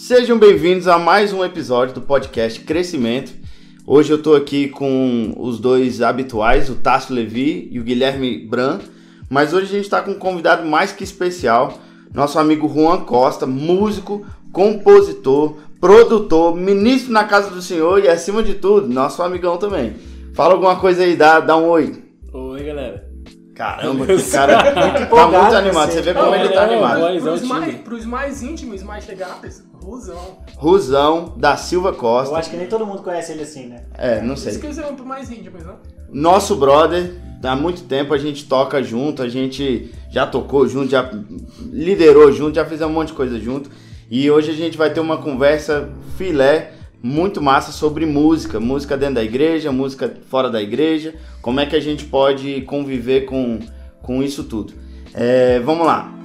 Sejam bem-vindos a mais um episódio do podcast Crescimento. Hoje eu tô aqui com os dois habituais, o Tássio Levi e o Guilherme Bran, mas hoje a gente está com um convidado mais que especial, nosso amigo Juan Costa, músico, compositor, produtor, ministro na casa do Senhor e, acima de tudo, nosso amigão também. Fala alguma coisa aí, dá, dá um oi. Oi, galera. Caramba, que cara tá muito animado. Você vê como ele tá animado. Pros mais, pros mais íntimos, mais chegados, Rusão. Rusão, da Silva Costa. Eu acho que nem todo mundo conhece ele assim, né? É, não sei. Eles são pro mais íntimos, né? Nosso brother, há muito tempo a gente toca junto, a gente já tocou junto, já liderou junto, já fez um monte de coisa junto. E hoje a gente vai ter uma conversa filé muito massa sobre música, música dentro da igreja, música fora da igreja, como é que a gente pode conviver com, com isso tudo. É, vamos lá.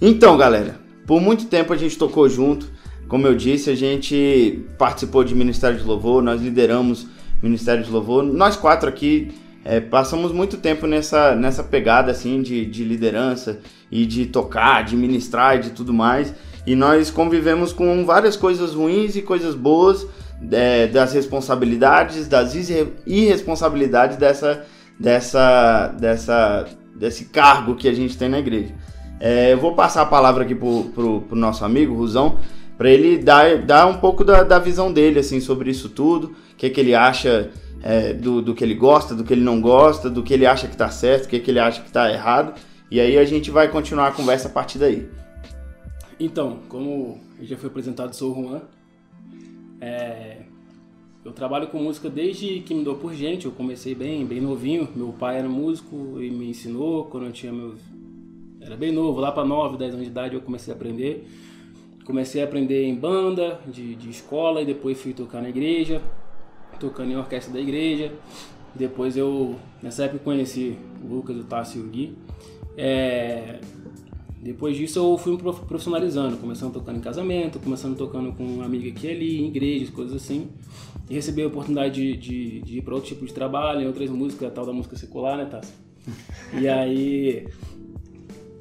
Então, galera, por muito tempo a gente tocou junto. Como eu disse, a gente participou de Ministério de Louvor, nós lideramos Ministério de Louvor. Nós quatro aqui é, passamos muito tempo nessa, nessa pegada assim de, de liderança e de tocar, de ministrar e de tudo mais. E nós convivemos com várias coisas ruins e coisas boas, é, das responsabilidades, das irresponsabilidades dessa, dessa, dessa, desse cargo que a gente tem na igreja. É, eu vou passar a palavra aqui pro, pro, pro nosso amigo Rusão, para ele dar, dar um pouco da, da visão dele assim sobre isso tudo, o que, que ele acha é, do, do que ele gosta, do que ele não gosta, do que ele acha que está certo, do que, que ele acha que está errado. E aí a gente vai continuar a conversa a partir daí. Então, como já foi apresentado, sou o Juan. É, eu trabalho com música desde que me dou por gente. Eu comecei bem, bem novinho. Meu pai era músico e me ensinou quando eu tinha meus. Era bem novo, lá para 9, 10 anos de idade eu comecei a aprender. Comecei a aprender em banda, de, de escola, e depois fui tocar na igreja tocando em orquestra da igreja. Depois eu, nessa época, conheci o Lucas, o Tássio e o Gui. É, depois disso eu fui me profissionalizando, começando tocando em casamento, começando tocando com uma amiga aqui e ali, em igrejas, coisas assim. E recebi a oportunidade de, de, de ir para outro tipo de trabalho, em outras músicas, tal da música secular, né, Tássio? E aí...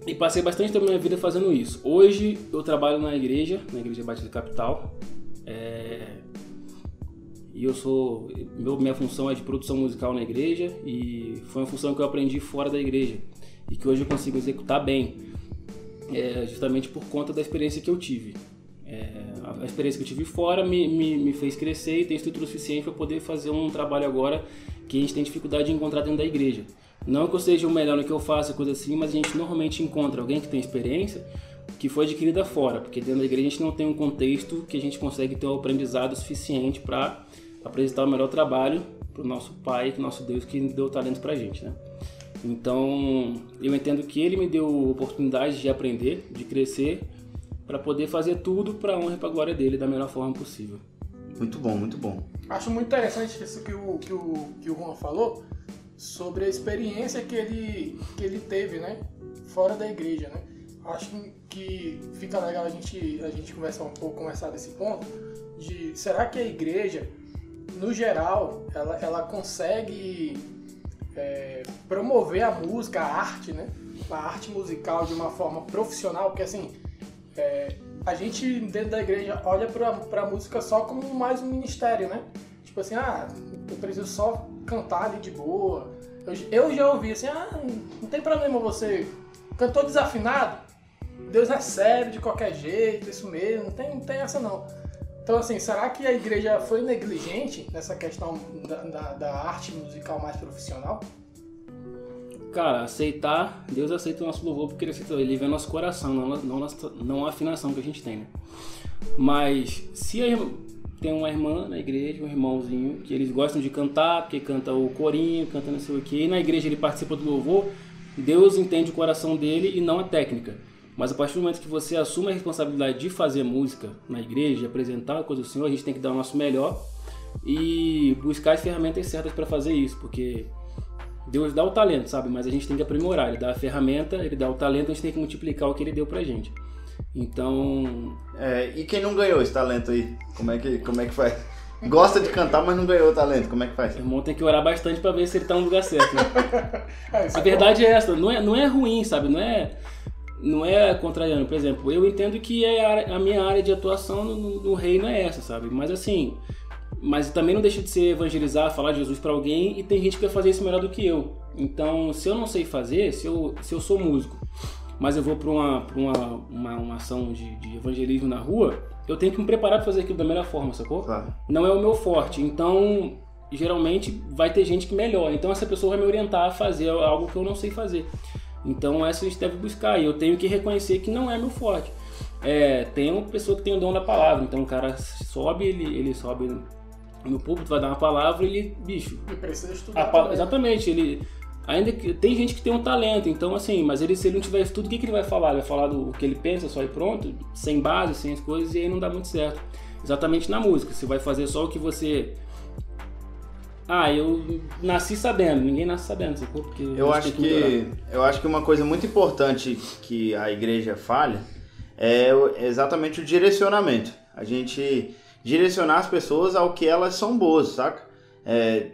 E passei bastante da minha vida fazendo isso. Hoje eu trabalho na igreja, na Igreja Batista Capital. É, e eu sou meu, minha função é de produção musical na igreja e foi uma função que eu aprendi fora da igreja e que hoje eu consigo executar bem é, justamente por conta da experiência que eu tive é, a experiência que eu tive fora me, me, me fez crescer e tem estrutura suficiente para poder fazer um trabalho agora que a gente tem dificuldade de encontrar dentro da igreja não que eu seja o melhor no que eu faço coisa assim mas a gente normalmente encontra alguém que tem experiência que foi adquirida fora, porque dentro da igreja a gente não tem um contexto que a gente consegue ter um aprendizado suficiente para apresentar o melhor trabalho para o nosso Pai, nosso Deus que deu talento para a gente, né? Então, eu entendo que Ele me deu oportunidade de aprender, de crescer, para poder fazer tudo para a honra e para a glória dele da melhor forma possível. Muito bom, muito bom. Acho muito interessante isso que o, que o, que o Juan falou sobre a experiência que ele, que ele teve, né? Fora da igreja, né? Acho que fica legal a gente, a gente conversar um pouco, conversar desse ponto de será que a igreja no geral, ela, ela consegue é, promover a música, a arte, né? A arte musical de uma forma profissional, porque assim, é, a gente dentro da igreja olha pra, pra música só como mais um ministério, né? Tipo assim, ah, eu preciso só cantar ali de boa. Eu, eu já ouvi assim, ah, não tem problema você cantou desafinado, Deus recebe de qualquer jeito, isso mesmo, não tem, não tem essa não. Então, assim, será que a igreja foi negligente nessa questão da, da, da arte musical mais profissional? Cara, aceitar, Deus aceita o nosso louvor porque ele aceita, ele vê nosso coração, não, não, não a afinação que a gente tem, né? Mas se a tem uma irmã na igreja, um irmãozinho, que eles gostam de cantar, porque canta o corinho, canta não sei o quê, e na igreja ele participa do louvor, Deus entende o coração dele e não a técnica. Mas a partir do momento que você assume a responsabilidade de fazer música na igreja, apresentar a coisa do Senhor, a gente tem que dar o nosso melhor e buscar as ferramentas certas para fazer isso, porque Deus dá o talento, sabe? Mas a gente tem que aprimorar. Ele dá a ferramenta, ele dá o talento, a gente tem que multiplicar o que ele deu pra gente. Então. É, e quem não ganhou esse talento aí? Como é que, como é que faz? Gosta de cantar, mas não ganhou talento. Como é que faz? O irmão tem que orar bastante pra ver se ele tá no lugar certo. Né? É, A é verdade é essa, não é, não é ruim, sabe? Não é, não é contrariando. Por exemplo, eu entendo que é a, a minha área de atuação no, no- no reino é essa, sabe? Mas assim, mas também não deixa de ser evangelizar, falar de Jesus pra alguém e tem gente que quer fazer isso melhor do que eu. Então, se eu não sei fazer, se eu, se eu sou músico, mas eu vou pra uma, pra uma, uma, uma ação de, de evangelismo na rua, eu tenho que me preparar pra fazer aquilo da melhor forma, sacou? Claro. não é o meu forte. Então, geralmente vai ter gente que melhora. Então, essa pessoa vai me orientar a fazer algo que eu não sei fazer. Então, essa a gente deve buscar. E eu tenho que reconhecer que não é meu forte. É, tem uma pessoa que tem o dom da palavra. Então, o cara sobe, ele, ele sobe no púlpito, vai dar uma palavra e ele, bicho. E precisa estudar. pa- exatamente, ele. Ainda que tem gente que tem um talento, então assim, mas ele, se ele não tiver estudo, o que, que ele vai falar? Ele vai falar do que ele pensa só e pronto, sem base, sem as coisas, e aí não dá muito certo. Exatamente na música, você vai fazer só o que você. Ah, eu nasci sabendo, ninguém nasce sabendo, sacou? Porque Eu acho melhorar. que eu acho que uma coisa muito importante que a igreja falha é exatamente o direcionamento. A gente direcionar as pessoas ao que elas são boas, saca? É,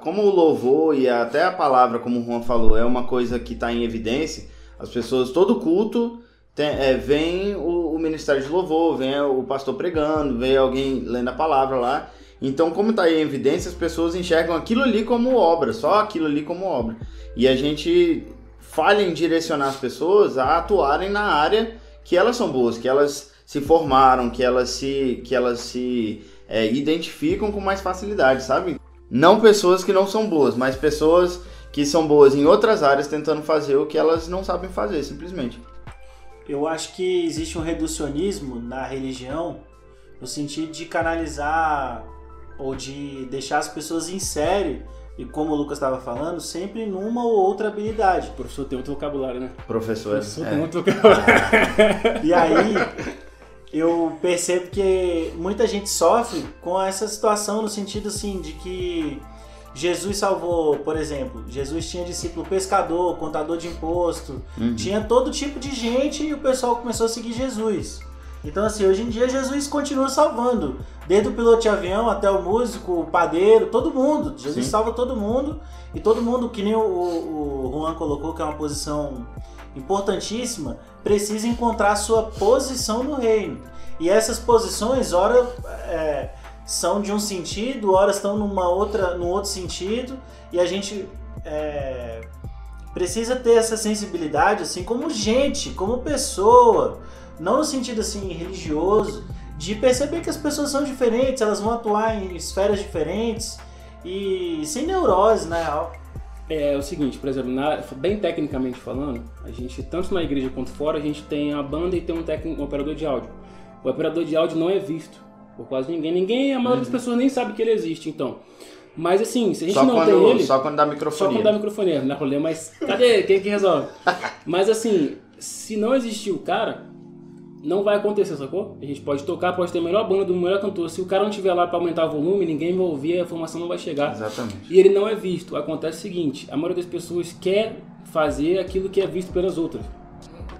como o louvor e até a palavra, como o Juan falou, é uma coisa que está em evidência, as pessoas, todo culto, tem, é, vem o, o ministério de louvor, vem o pastor pregando, vem alguém lendo a palavra lá. Então, como está em evidência, as pessoas enxergam aquilo ali como obra, só aquilo ali como obra. E a gente falha em direcionar as pessoas a atuarem na área que elas são boas, que elas se formaram, que elas se, que elas se é, identificam com mais facilidade, sabe? Não pessoas que não são boas, mas pessoas que são boas em outras áreas tentando fazer o que elas não sabem fazer, simplesmente. Eu acho que existe um reducionismo na religião no sentido de canalizar ou de deixar as pessoas em série e como o Lucas estava falando, sempre numa ou outra habilidade. O professor tem outro vocabulário, né? O Professor, professor é. tem outro vocabulário. E aí eu percebo que muita gente sofre com essa situação no sentido assim de que Jesus salvou, por exemplo, Jesus tinha discípulo pescador, contador de imposto, Uhum. tinha todo tipo de gente e o pessoal começou a seguir Jesus. Então assim, hoje em dia Jesus continua salvando, desde o piloto de avião até o músico, o padeiro, todo mundo. Jesus Sim. salva todo mundo e todo mundo, que nem o, o, o Juan colocou, que é uma posição importantíssima, precisa encontrar sua posição no reino. E essas posições, ora é, são de um sentido, ora estão numa outra, num outro sentido, e a gente é, precisa ter essa sensibilidade, assim, como gente, como pessoa, não no sentido assim religioso, de perceber que as pessoas são diferentes, elas vão atuar em esferas diferentes e sem neurose, na real. É o seguinte, por exemplo, na- bem tecnicamente falando, a gente, tanto na igreja quanto fora, a gente tem a banda e tem um, técnico, um operador de áudio. O operador de áudio não é visto por quase ninguém. Ninguém, a maioria das pessoas nem sabe que ele existe, então. Mas assim, se a gente Só não quando, tem ele. só quando dá Só microfone. quando dá microfone, não dá problema, mas cadê? Quem que resolve? Mas assim, se não existir o cara, não vai acontecer, sacou? A gente pode tocar, pode ter a melhor banda do melhor cantor. Se o cara não estiver lá pra aumentar o volume, ninguém vai ouvir, a informação não vai chegar. Exatamente. E ele não é visto. Acontece o seguinte: a maioria das pessoas quer fazer aquilo que é visto pelas outras.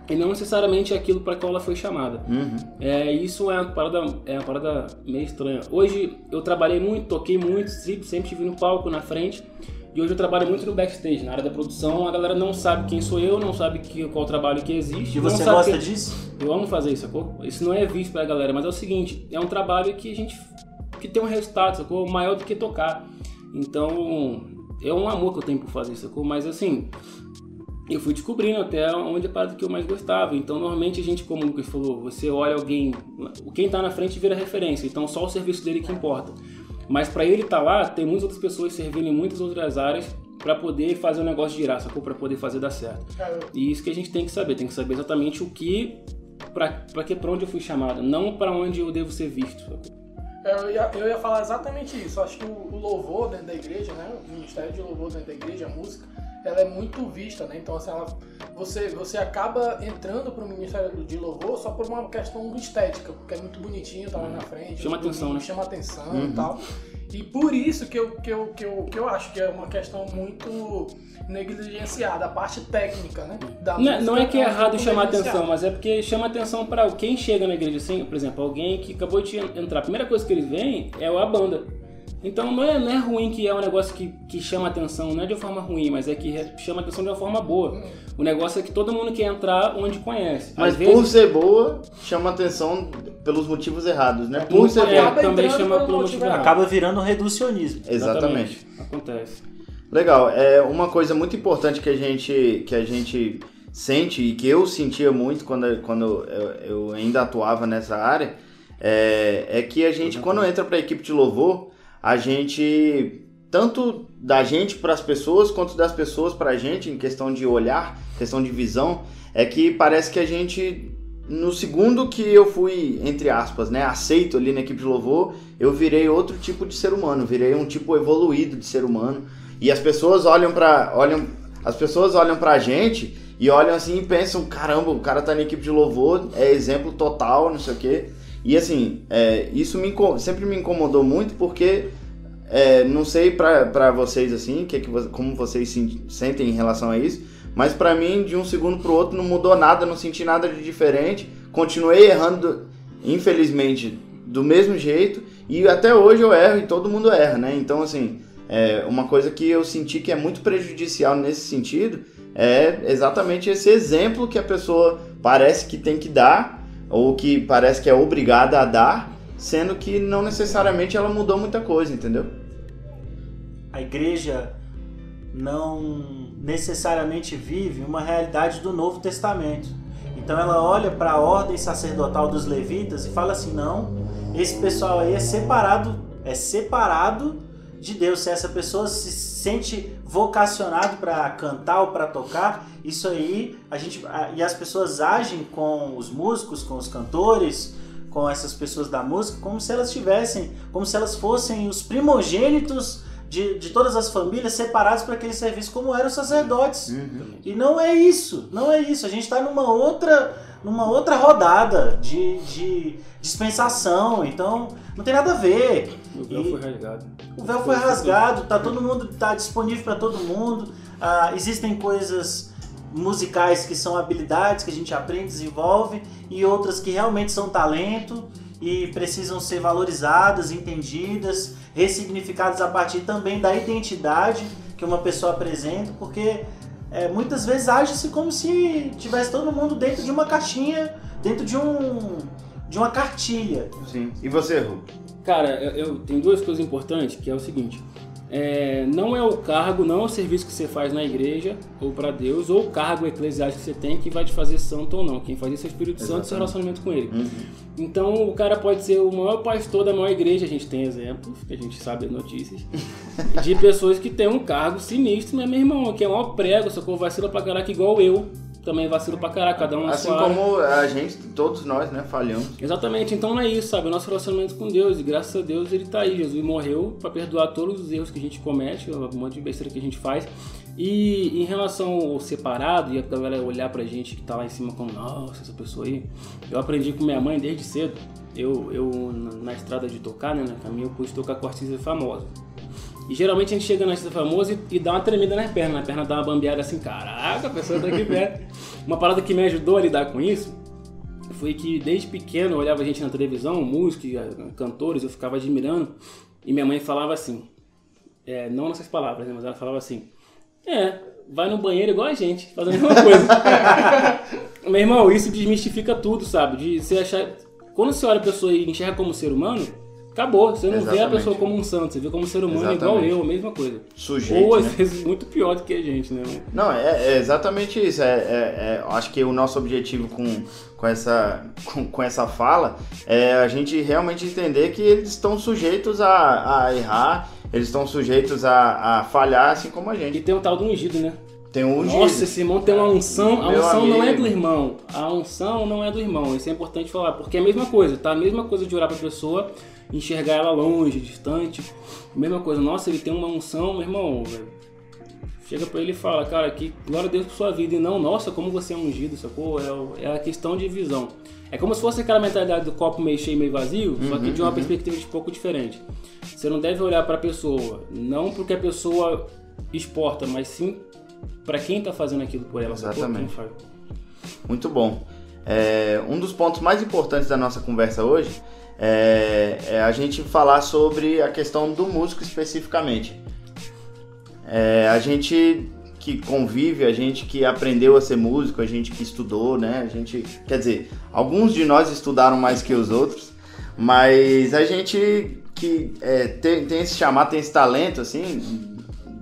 E não necessariamente aquilo para qual ela foi chamada. Uhum. É, isso é uma parada, é uma parada meio estranha. Hoje eu trabalhei muito, toquei muito, sempre, sempre estive no palco, na frente. E hoje eu trabalho muito no backstage, na área da produção. A galera não sabe quem sou eu, não sabe que, qual trabalho que existe. E você gosta que- disso? eu amo fazer isso, sacou? Isso não é visto pela galera, mas é o seguinte, é um trabalho que a gente que tem um resultado, sacou? Maior do que tocar. Então, é um amor que eu tenho por fazer isso, sacou? Mas assim, eu fui descobrindo até onde é a parada que eu mais gostava. Então, normalmente a gente, como o Lucas falou, você olha alguém, quem tá na frente vira referência, então só o serviço dele que importa. Mas para ele estar lá, tem muitas outras pessoas servindo em muitas outras áreas para poder fazer o negócio girar, sacou? Para poder fazer dar certo. Cara, E isso que a gente tem que saber, tem que saber exatamente o que, pra que, pra onde eu fui chamado, não pra onde eu devo ser visto. sacou? Eu ia, eu ia falar exatamente isso. Acho que o, o louvor dentro da igreja, né? O ministério de louvor dentro da igreja, a música, ela é muito vista, né? Então, assim, ela, você, você acaba entrando pro ministério de louvor só por uma questão estética, porque é muito bonitinho, tá lá na frente. Chama atenção, né? Chama atenção Uhum. e tal. E por isso que eu, que eu, que eu, que eu acho que é uma questão muito negligenciada, a parte técnica, né? Da Não, é- música não é que é um errado chamar atenção, mas é porque chama atenção para quem chega na igreja assim, por exemplo, alguém que acabou de entrar. A primeira coisa que eles veem é a banda. Então não é, não é ruim que é um negócio que, que chama atenção, não é de uma forma ruim, mas é que chama atenção de uma forma boa. O negócio é que todo mundo quer entrar onde conhece. Mas Às por vezes, ser boa, chama atenção pelos motivos errados, né? Por muito- ser é, boa. Acaba também chama pelo motivo motivo errado. Acaba virando um reducionismo. Exatamente. Acontece. Legal. É uma coisa muito importante que a gente que a gente sente e que eu sentia muito quando, quando eu, eu ainda atuava nessa área é, é que a gente quando entra para a equipe de louvor a gente tanto da gente para as pessoas quanto das pessoas para a gente em questão de olhar, questão de visão é que parece que a gente no segundo que eu fui, entre aspas, né, aceito ali na equipe de louvor, eu virei outro tipo de ser humano, virei um tipo evoluído de ser humano. E as pessoas olham pra. olham, as pessoas olham pra gente e olham assim e pensam, caramba, o cara tá na equipe de louvor, é exemplo total, não sei o quê. E assim, é, isso me, sempre me incomodou muito porque é, não sei pra vocês assim, que que, vo- como vocês se sentem em relação a isso, mas pra mim, de um segundo pro outro, não mudou nada, não senti nada de diferente. Continuei errando, infelizmente, do mesmo jeito. E até hoje eu erro e todo mundo erra, né? Então, assim, é uma coisa que eu senti que é muito prejudicial nesse sentido é exatamente esse exemplo que a pessoa parece que tem que dar, ou que parece que é obrigada a dar, sendo que não necessariamente ela mudou muita coisa, entendeu? A igreja não necessariamente vive uma realidade do Novo Testamento. Então ela olha para a ordem sacerdotal dos levitas e fala assim: não, esse pessoal aí é separado, é separado de Deus. Se essa pessoa se sente vocacionado para cantar ou para tocar, isso aí a gente e as pessoas agem com os músicos, com os cantores, com essas pessoas da música, como se elas tivessem, como se elas fossem os primogênitos de, de todas as famílias separados para aquele serviço, como eram os sacerdotes. E não é isso, não é isso. A gente está numa outra, numa outra rodada de, de dispensação, então não tem nada a ver. O véu E- foi rasgado. o véu foi rasgado, tá todo mundo tá disponível para todo mundo. Ah, existem coisas musicais que são habilidades que a gente aprende, desenvolve e outras que realmente são talento e precisam ser valorizadas, entendidas, ressignificadas a partir também da identidade que uma pessoa apresenta, porque é, muitas vezes age-se como se tivesse todo mundo dentro de uma caixinha, dentro de um de uma cartilha. Sim. E você, Ru? Cara, eu, eu- tem duas coisas importantes, que é o seguinte. É, não é o cargo, não é o serviço que você faz na igreja ou para Deus, ou o cargo eclesiástico que você tem que vai te fazer santo ou não. Quem faz isso é o Espírito Santo e seu relacionamento com ele. Uhum. Então o cara pode ser o maior pastor da maior igreja, a gente tem exemplos, que a gente sabe as notícias, de pessoas que têm um cargo sinistro, mas meu irmão, que é o maior prego, sacou? Vacila pra caraca igual eu. Também vacilo pra caraca, cada um na Assim sua área. como a gente, todos nós, né, falhamos. Exatamente, então não é isso, sabe? O nosso relacionamento com Deus, e graças a Deus ele tá aí. Jesus morreu para perdoar todos os erros que a gente comete, um monte de besteira que a gente faz. E em relação ao separado, e a galera olhar pra gente que tá lá em cima como, nossa, essa pessoa aí, eu aprendi com minha mãe desde cedo. Eu, eu na- estrada de tocar, né, na caminho, eu pude tocar com artista famosa. E geralmente a gente chega na artista famosa e, e dá uma tremida nas pernas, a perna dá uma bambeada assim, caraca, a pessoa tá aqui perto. Uma parada que me ajudou a lidar com isso foi que desde pequeno eu olhava a gente na televisão, músicos, cantores, eu ficava admirando. E minha mãe falava assim, é, não nessas palavras, né, mas ela falava assim: É, vai no banheiro igual a gente, fazendo a mesma coisa. Meu irmão, isso desmistifica tudo, sabe? De você achar. Quando você olha a pessoa e enxerga como ser humano, acabou. Você não vê a Exatamente. pessoa como um santo, você vê como ser humano igual Exatamente. eu, a mesma coisa. Sujeito, Ou às né? vezes muito pior do que a gente, né? Não, é, é exatamente isso. É, é- é- acho que o nosso objetivo com, com, essa, com, com essa fala é a gente realmente entender que eles estão sujeitos a, a errar, eles estão sujeitos a, a falhar, assim como a E gente. tem o tal do ungido, né? Tem um. Nossa, esse irmão tem uma unção. A Meu unção não é amigo. do irmão. A unção não é do irmão. Isso é importante falar, porque é a mesma coisa, tá? A mesma coisa de orar pra pessoa, enxergar ela longe, distante. Mesma coisa. Nossa, ele tem uma unção, meu irmão. velho. Chega pra ele e fala, cara, que glória a Deus por sua vida. E não, nossa, como você é ungido, sacou? É, é a questão de visão. É como se fosse aquela mentalidade do copo meio cheio, meio vazio, só que de uma perspectiva de pouco diferente. Você não deve olhar para a pessoa, não porque a pessoa exporta, mas sim para quem está fazendo aquilo por ela. Exatamente. Muito bom. É, um dos pontos mais importantes da nossa conversa hoje é, é, a gente falar sobre a questão do músico especificamente. É, a gente que convive, a gente que aprendeu a ser músico, a gente que estudou, né? A gente, quer dizer, alguns de nós estudaram mais que os outros, mas a gente que é, tem, tem esse chamado, tem esse talento, assim,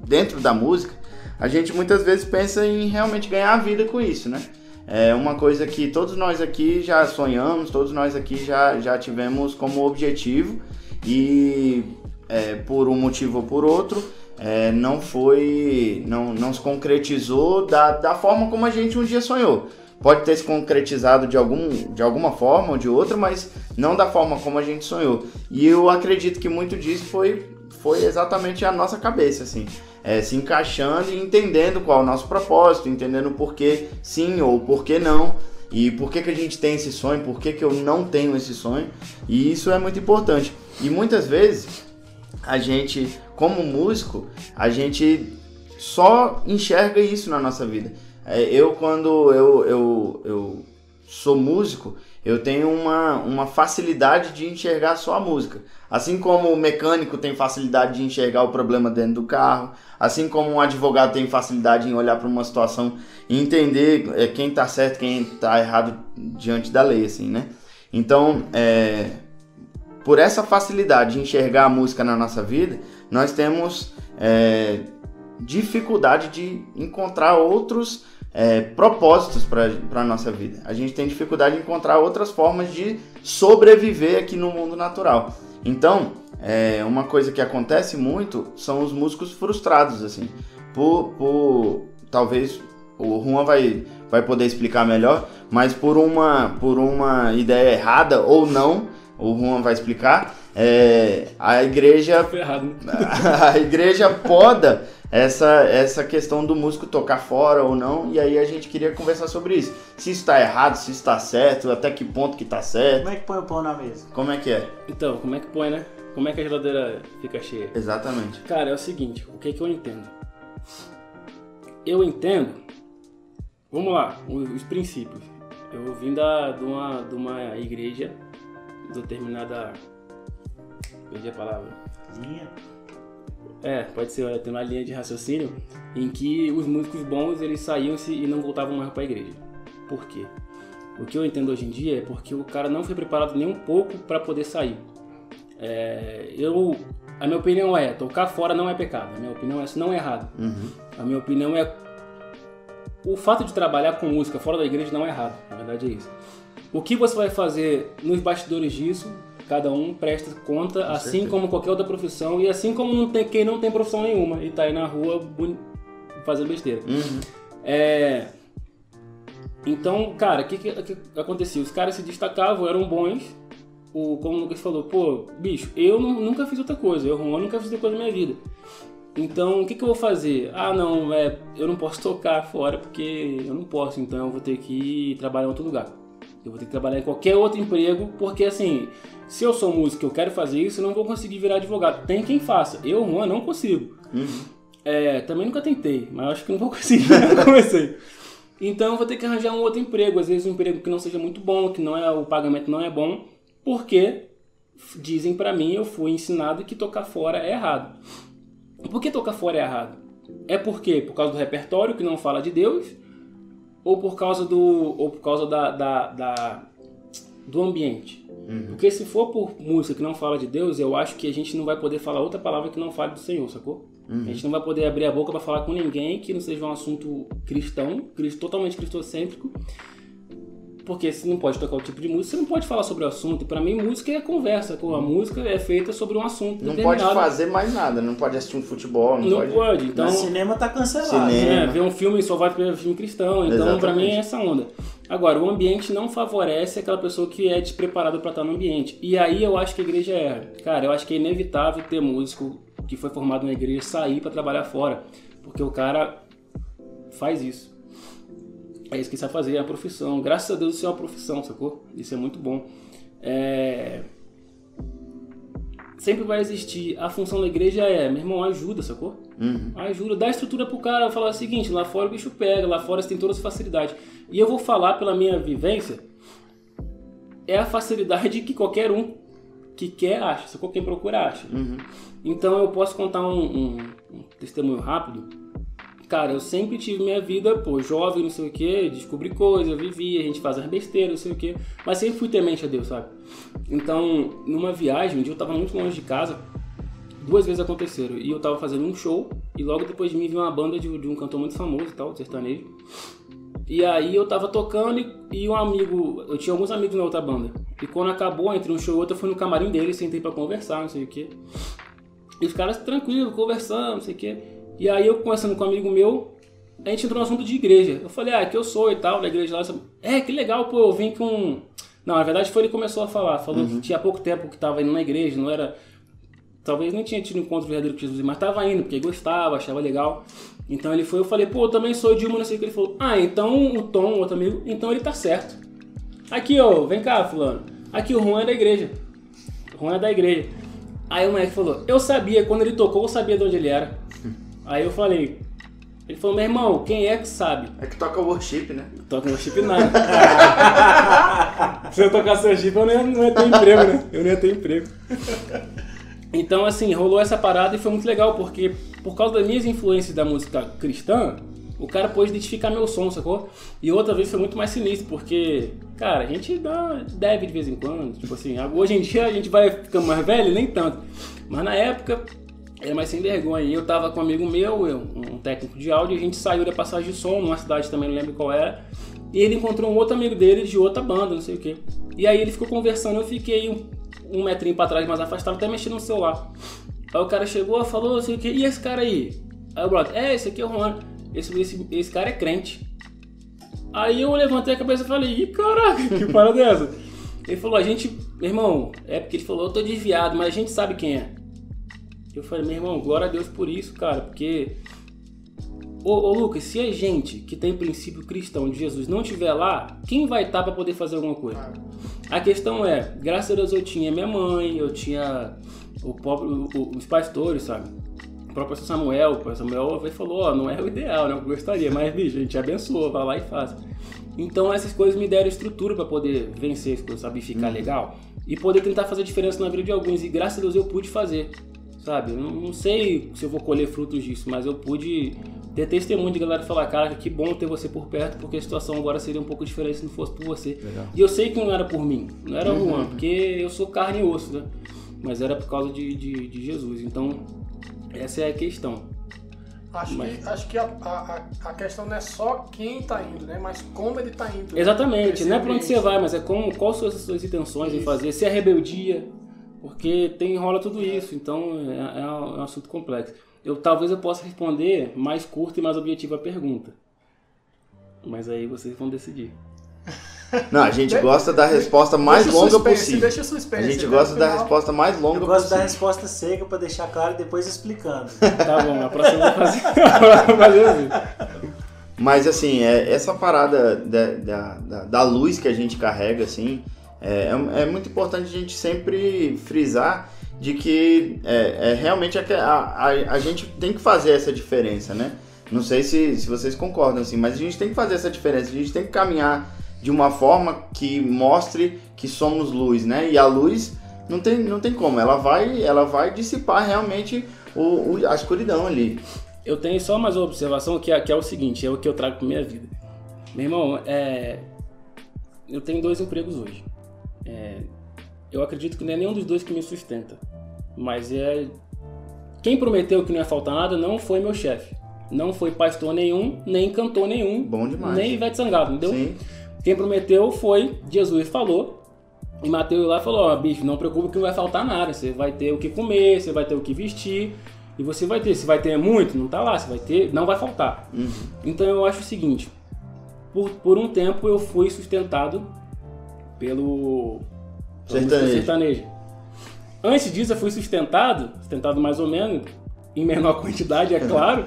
dentro da música, a gente muitas vezes pensa em realmente ganhar a vida com isso, né? É uma coisa que todos nós aqui já sonhamos, todos nós aqui já, já tivemos como objetivo e é, por um motivo ou por outro é, não foi, não, não se concretizou da, da forma como a gente um dia sonhou. Pode ter se concretizado de, algum, de alguma forma ou de outra, mas não da forma como a gente sonhou. E eu acredito que muito disso foi, foi exatamente a nossa cabeça, assim. É, se encaixando e entendendo qual é o nosso propósito, entendendo por que sim ou por que não. E por que, que a gente tem esse sonho, por que, que eu não tenho esse sonho. E isso é muito importante. E muitas vezes a gente, como músico, a gente só enxerga isso na nossa vida. É, eu, quando eu, eu, eu sou músico, eu tenho uma, uma facilidade de enxergar só a música. Assim como o mecânico tem facilidade de enxergar o problema dentro do carro, assim como um advogado tem facilidade em olhar para uma situação e entender é, quem está certo, quem está errado diante da lei, assim, né? Então, é, por essa facilidade de enxergar a música na nossa vida, nós temos é, dificuldade de encontrar outros é, propósitos para a nossa vida. A gente tem dificuldade de encontrar outras formas de sobreviver aqui no mundo natural. Então, é, uma coisa que acontece muito são os músicos frustrados, assim, por, por talvez o Juan vai, vai poder explicar melhor, mas por uma, por uma ideia errada ou não o Juan vai explicar, é, a igreja a igreja poda essa, essa questão do músico tocar fora ou não, e aí a gente queria conversar sobre isso. Se está errado, se está certo, até que ponto que está certo. Como é que põe o pão na mesa? Como é que é? Então, como é que põe, né? Como é que a geladeira fica cheia? Exatamente. Cara, é o seguinte, o que que eu entendo? Eu entendo, vamos lá, os, os princípios. Eu vim da, de, uma, de uma igreja determinada. Perdi a palavra. Linha. É, pode ser, tem uma linha de raciocínio em que os músicos bons eles saíam-se e não voltavam mais para a igreja. Por quê? O que eu entendo hoje em dia é porque o cara não foi preparado nem um pouco para poder sair. É, eu, a minha opinião é, tocar fora não é pecado. A minha opinião é, isso não é errado. Uhum. A minha opinião é, o fato de trabalhar com música fora da igreja não é errado. Na verdade é isso. O que você vai fazer nos bastidores disso, cada um presta conta, com assim certeza. como qualquer outra profissão, e assim como não tem, quem não tem profissão nenhuma e tá aí na rua fazendo besteira. Uhum. É... Então, cara, o que, que, que, acontecia? Os caras se destacavam, eram bons. O, como o Lucas falou, pô, bicho, eu não, nunca fiz outra coisa, eu, nunca fiz outra coisa na minha vida. Então, o que, que eu vou fazer? Ah, não, é, eu não posso tocar fora porque eu não posso, então eu vou ter que trabalhar em outro lugar. Eu vou ter que trabalhar em qualquer outro emprego, porque assim, se eu sou músico e eu quero fazer isso, eu não vou conseguir virar advogado. Tem quem faça. Eu, Juan, não consigo. Uhum. É, também nunca tentei, mas acho que não vou conseguir, não comecei. Então eu vou ter que arranjar um outro emprego, às vezes um emprego que não seja muito bom, que não é o pagamento não é bom, porque dizem para mim, eu fui ensinado que tocar fora é errado. Por que tocar fora é errado? É porque por causa do repertório que não fala de Deus ou por causa do ou por causa da, da, da do ambiente. Uhum. Porque se for por música que não fala de Deus, eu acho que a gente não vai poder falar outra palavra que não fale do Senhor, sacou? Uhum. A gente não vai poder abrir a boca para falar com ninguém que não seja um assunto cristão, totalmente cristocêntrico porque você não pode tocar o tipo de música, você não pode falar sobre o assunto. Pra mim, música é conversa. A música é feita sobre um assunto. Não pode fazer mais nada, não pode assistir um futebol, não, não pode. pode. Então, Mas cinema tá cancelado. Cinema. É, ver um filme só vai ver filme cristão. Então, pra mim, é essa onda. Agora, o ambiente não favorece aquela pessoa que é despreparada para estar no ambiente. E aí eu acho que a igreja erra. Cara, eu acho que é inevitável ter músico que foi formado na igreja sair para trabalhar fora. Porque o cara faz isso. É isso que sabe fazer, é a profissão. Graças a Deus isso é uma profissão, sacou? Isso é muito bom. É... sempre vai existir. A função da igreja é, meu irmão, ajuda, sacou? Uhum. Ajuda, dá estrutura pro cara. Falar o seguinte: lá fora o bicho pega, lá fora você tem todas as facilidades. E eu vou falar pela minha vivência, é a facilidade que qualquer um que quer acha, sacou? Quem procura acha. Uhum. Então eu posso contar um, um- um testemunho rápido. Cara, eu sempre tive minha vida, pô, jovem, não sei o que, descobri coisas, vivi, a gente faz as besteiras, não sei o que, mas sempre fui temente a Deus, sabe? Então, numa viagem, um dia eu tava muito longe de casa, duas vezes aconteceram, e eu tava fazendo um show, e logo depois de mim veio uma banda de, de um cantor muito famoso e tal, sertanejo. E aí eu tava tocando e, e um amigo, eu tinha alguns amigos na outra banda. E quando acabou, entre um show e outro, eu fui no camarim dele, sentei pra conversar, não sei o que. E os caras tranquilos, conversando, não sei o quê. E aí eu conversando com um amigo meu, a gente entrou no assunto de igreja. Eu falei, ah, que eu sou e tal, da igreja lá. É, que legal, pô, eu vim com. Não, na verdade foi ele que começou a falar. Falou que tinha pouco tempo que tava indo na igreja, não era. Talvez nem tinha tido um encontro verdadeiro com Jesus, mas tava indo, porque gostava, achava legal. Então ele foi, eu falei, pô, eu também sou de uma, não sei o que. Ele falou, ah, então o Tom, outro amigo, então ele tá certo. Aqui, ó, vem cá, fulano. Aqui o Juan é da igreja. O Juan é da igreja. Aí o moleque falou, eu sabia, quando ele tocou, eu sabia de onde ele era. Aí eu falei, ele falou, meu irmão, quem é que sabe? É que toca worship, né? Toca no chip nada. Se eu tocar seu chip, eu não ia, não ia ter emprego, né? Eu não ia ter emprego. Então, assim, rolou essa parada e foi muito legal, porque por causa das minhas influências da música cristã, o cara pôde identificar meu som, sacou? E outra vez foi muito mais sinistro, porque, cara, a gente dá, deve de vez em quando, tipo assim, hoje em dia a gente vai ficando mais velho, nem tanto. Mas na época, era mais sem vergonha. Eu tava com um amigo meu, eu, um técnico de áudio, e a gente saiu da passagem de som, numa cidade também, não lembro qual era. E ele encontrou um outro amigo dele de outra banda, não sei o quê. E aí ele ficou conversando, eu fiquei um, um metrinho pra trás, mais afastado, até mexendo no celular. Aí o cara chegou, falou, não sei o quê, e esse cara aí? Aí o brother, é, esse aqui é o Juan. Esse, esse, esse cara é crente. Aí eu levantei a cabeça e falei, ih, caraca, que parada é essa? Ele falou, a gente, meu irmão, é porque ele falou, eu tô desviado, mas a gente sabe quem é. Eu falei, meu irmão, glória a Deus por isso, cara, porque. Ô, ô Lucas, se a gente que tem princípio cristão de Jesus não estiver lá, quem vai estar para poder fazer alguma coisa? A questão é, graças a Deus eu tinha minha mãe, eu tinha o próprio, o- os pastores, sabe? O próprio Samuel, o pastor Samuel falou, ó, não é o ideal, né? Eu gostaria, mas bicho, a gente abençoa, vai lá e faz. Então essas coisas me deram estrutura para poder vencer as coisas, sabe? E ficar legal. E poder tentar fazer diferença na vida de alguns. E graças a Deus eu pude fazer. Sabe? Eu não, não sei se eu vou colher frutos disso, mas eu pude ter testemunho de galera falar, cara, que bom ter você por perto, porque a situação agora seria um pouco diferente se não fosse por você. E eu sei que não era por mim, não era o Juan, porque eu sou carne e osso, né? Mas era por causa de, de, de Jesus. Então, essa é a questão. Acho Mas- que, acho que a, a, a- questão não é só quem tá indo, né? Mas como ele tá indo. né? Exatamente, Esse não é pra onde você vai, mas é como, quais são as suas intenções em Isso. fazer, se é rebeldia, porque tem rola tudo isso, então é, é um, é um assunto complexo. Eu talvez eu possa responder mais curto e mais objetivo a pergunta. Mas aí vocês vão decidir. Não, a gente gosta da resposta mais Deixa longa suspense, possível. Deixa suspense. A gente né? gosta da resposta mais longa Eu gosto da possível. resposta seca pra deixar claro e depois explicando. Tá bom, a próxima eu vou fazer, a próxima eu vou fazer assim. Mas assim, é, essa parada da, da, da, da luz que a gente carrega, assim, é, é, é muito importante a gente sempre frisar de que é, é realmente a, a, a gente tem que fazer essa diferença, né? Não sei se, se vocês concordam, assim, mas a gente tem que fazer essa diferença, a gente tem que caminhar de uma forma que mostre que somos luz, né? E a luz não tem, não tem como, ela vai, ela vai dissipar realmente o, o- a escuridão ali. Eu tenho só mais uma observação que é, que é o seguinte, é o que eu trago pra minha vida. Meu irmão, é, eu tenho dois empregos hoje. É, eu acredito que não é nenhum dos dois que me sustenta. Mas é. Quem prometeu que não ia faltar nada não foi meu chefe. Não foi pastor nenhum, nem cantor nenhum. Bom demais. Nem Ivete Sangalo, entendeu? Sim. Quem prometeu foi Jesus falou. E Mateus lá falou: Ó, bicho, não preocupe que não vai faltar nada. Você vai ter o que comer, você vai ter o que vestir. E você vai ter. Se vai ter muito, não tá lá. Você vai ter, não vai faltar. Uhum. Então eu acho o seguinte: por, por um tempo eu fui sustentado pelo. Sertanejo. sertaneja. Antes disso eu fui sustentado, sustentado mais ou menos, em menor quantidade, é claro,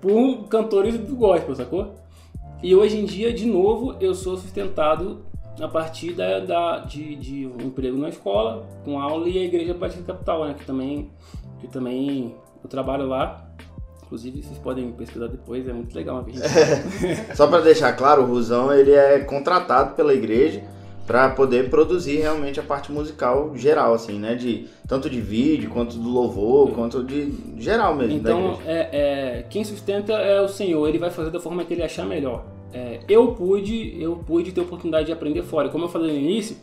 por cantores do gospel, sacou? E hoje em dia, de novo, eu sou sustentado a partir da, da- de, de um emprego na escola, com aula e a igreja Batista Capital, né? Que também, que também eu trabalho lá. Inclusive, vocês podem pesquisar depois, é muito legal. né? Só pra deixar claro, o Rusão ele é contratado pela igreja pra poder produzir realmente a parte musical geral, assim, né? De, tanto de vídeo, quanto do louvor, quanto de geral mesmo Então, é, é, quem sustenta é o Senhor, ele vai fazer da forma que ele achar melhor. É, eu pude, eu pude ter oportunidade de aprender fora. Como eu falei no início,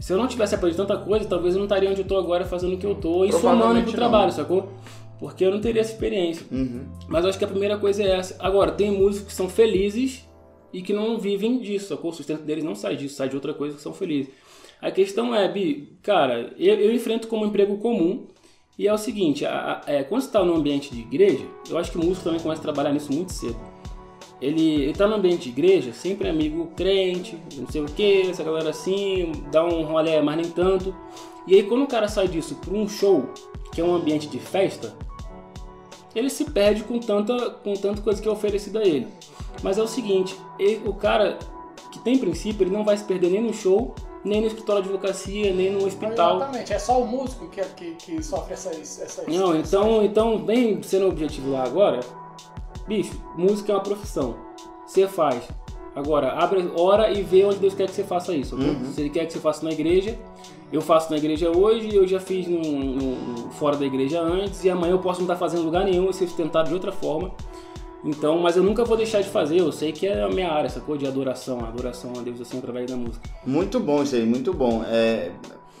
se eu não tivesse aprendido tanta coisa, talvez eu não estaria onde eu tô agora fazendo o que eu tô e somando pro trabalho, sacou? Porque eu não teria essa experiência. Uhum. Mas eu acho que a primeira coisa é essa. Agora, tem músicos que são felizes e que não vivem disso, sacou? O sustento deles não sai disso, sai de outra coisa que são felizes. A questão é, Bi, cara, eu, eu enfrento como emprego comum e é o seguinte, a- a- é, quando você está no ambiente de igreja, eu acho que o músico também começa a trabalhar nisso muito cedo. Ele, ele tá no ambiente de igreja, sempre amigo crente, não sei o que, essa galera assim, dá um rolê, mas nem tanto. E aí quando o cara sai disso para um show, que é um ambiente de festa, ele se perde com tanta, com tanta coisa que é oferecida a ele. Mas é o seguinte, ele- o cara que tem princípio, ele não vai se perder nem no show, nem no escritório de advocacia, nem no hospital. Exatamente, é só o músico que, que, que sofre essa, essa Não, então, então, bem sendo objetivo lá agora, bicho, música é uma profissão. Você faz. Agora, abre, ora e vê onde Deus quer que você faça isso. ok? Se Ele quer que você faça na igreja, eu faço na igreja hoje, eu já fiz no, no- no- fora da igreja antes, e amanhã eu posso não estar fazendo em lugar nenhum e ser sustentado de outra forma. Então, mas eu nunca vou deixar de fazer, eu sei que é a minha área, sacou? De adoração, adoração a Deus assim através da música. Muito bom isso aí, muito bom. É,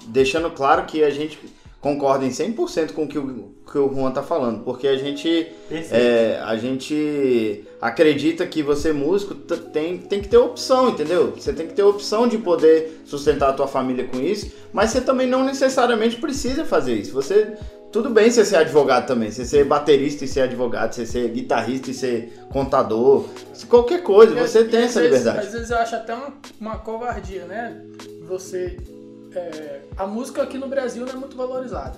deixando claro que a gente concorda em 100% com o que o, que o Juan tá falando, porque a gente, é, a gente acredita que você músico tem, tem que ter opção, entendeu? Você tem que ter opção de poder sustentar a tua família com isso, mas você também não necessariamente precisa fazer isso. Você tudo bem você ser advogado também, você ser baterista e ser advogado, você ser guitarrista e ser contador, qualquer coisa, você E tem às essa vezes- liberdade. Às vezes eu acho até uma, uma covardia, né? Você. é, a música aqui no Brasil não é muito valorizada.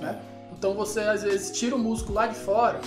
né? Então você às vezes tira o músico lá de fora,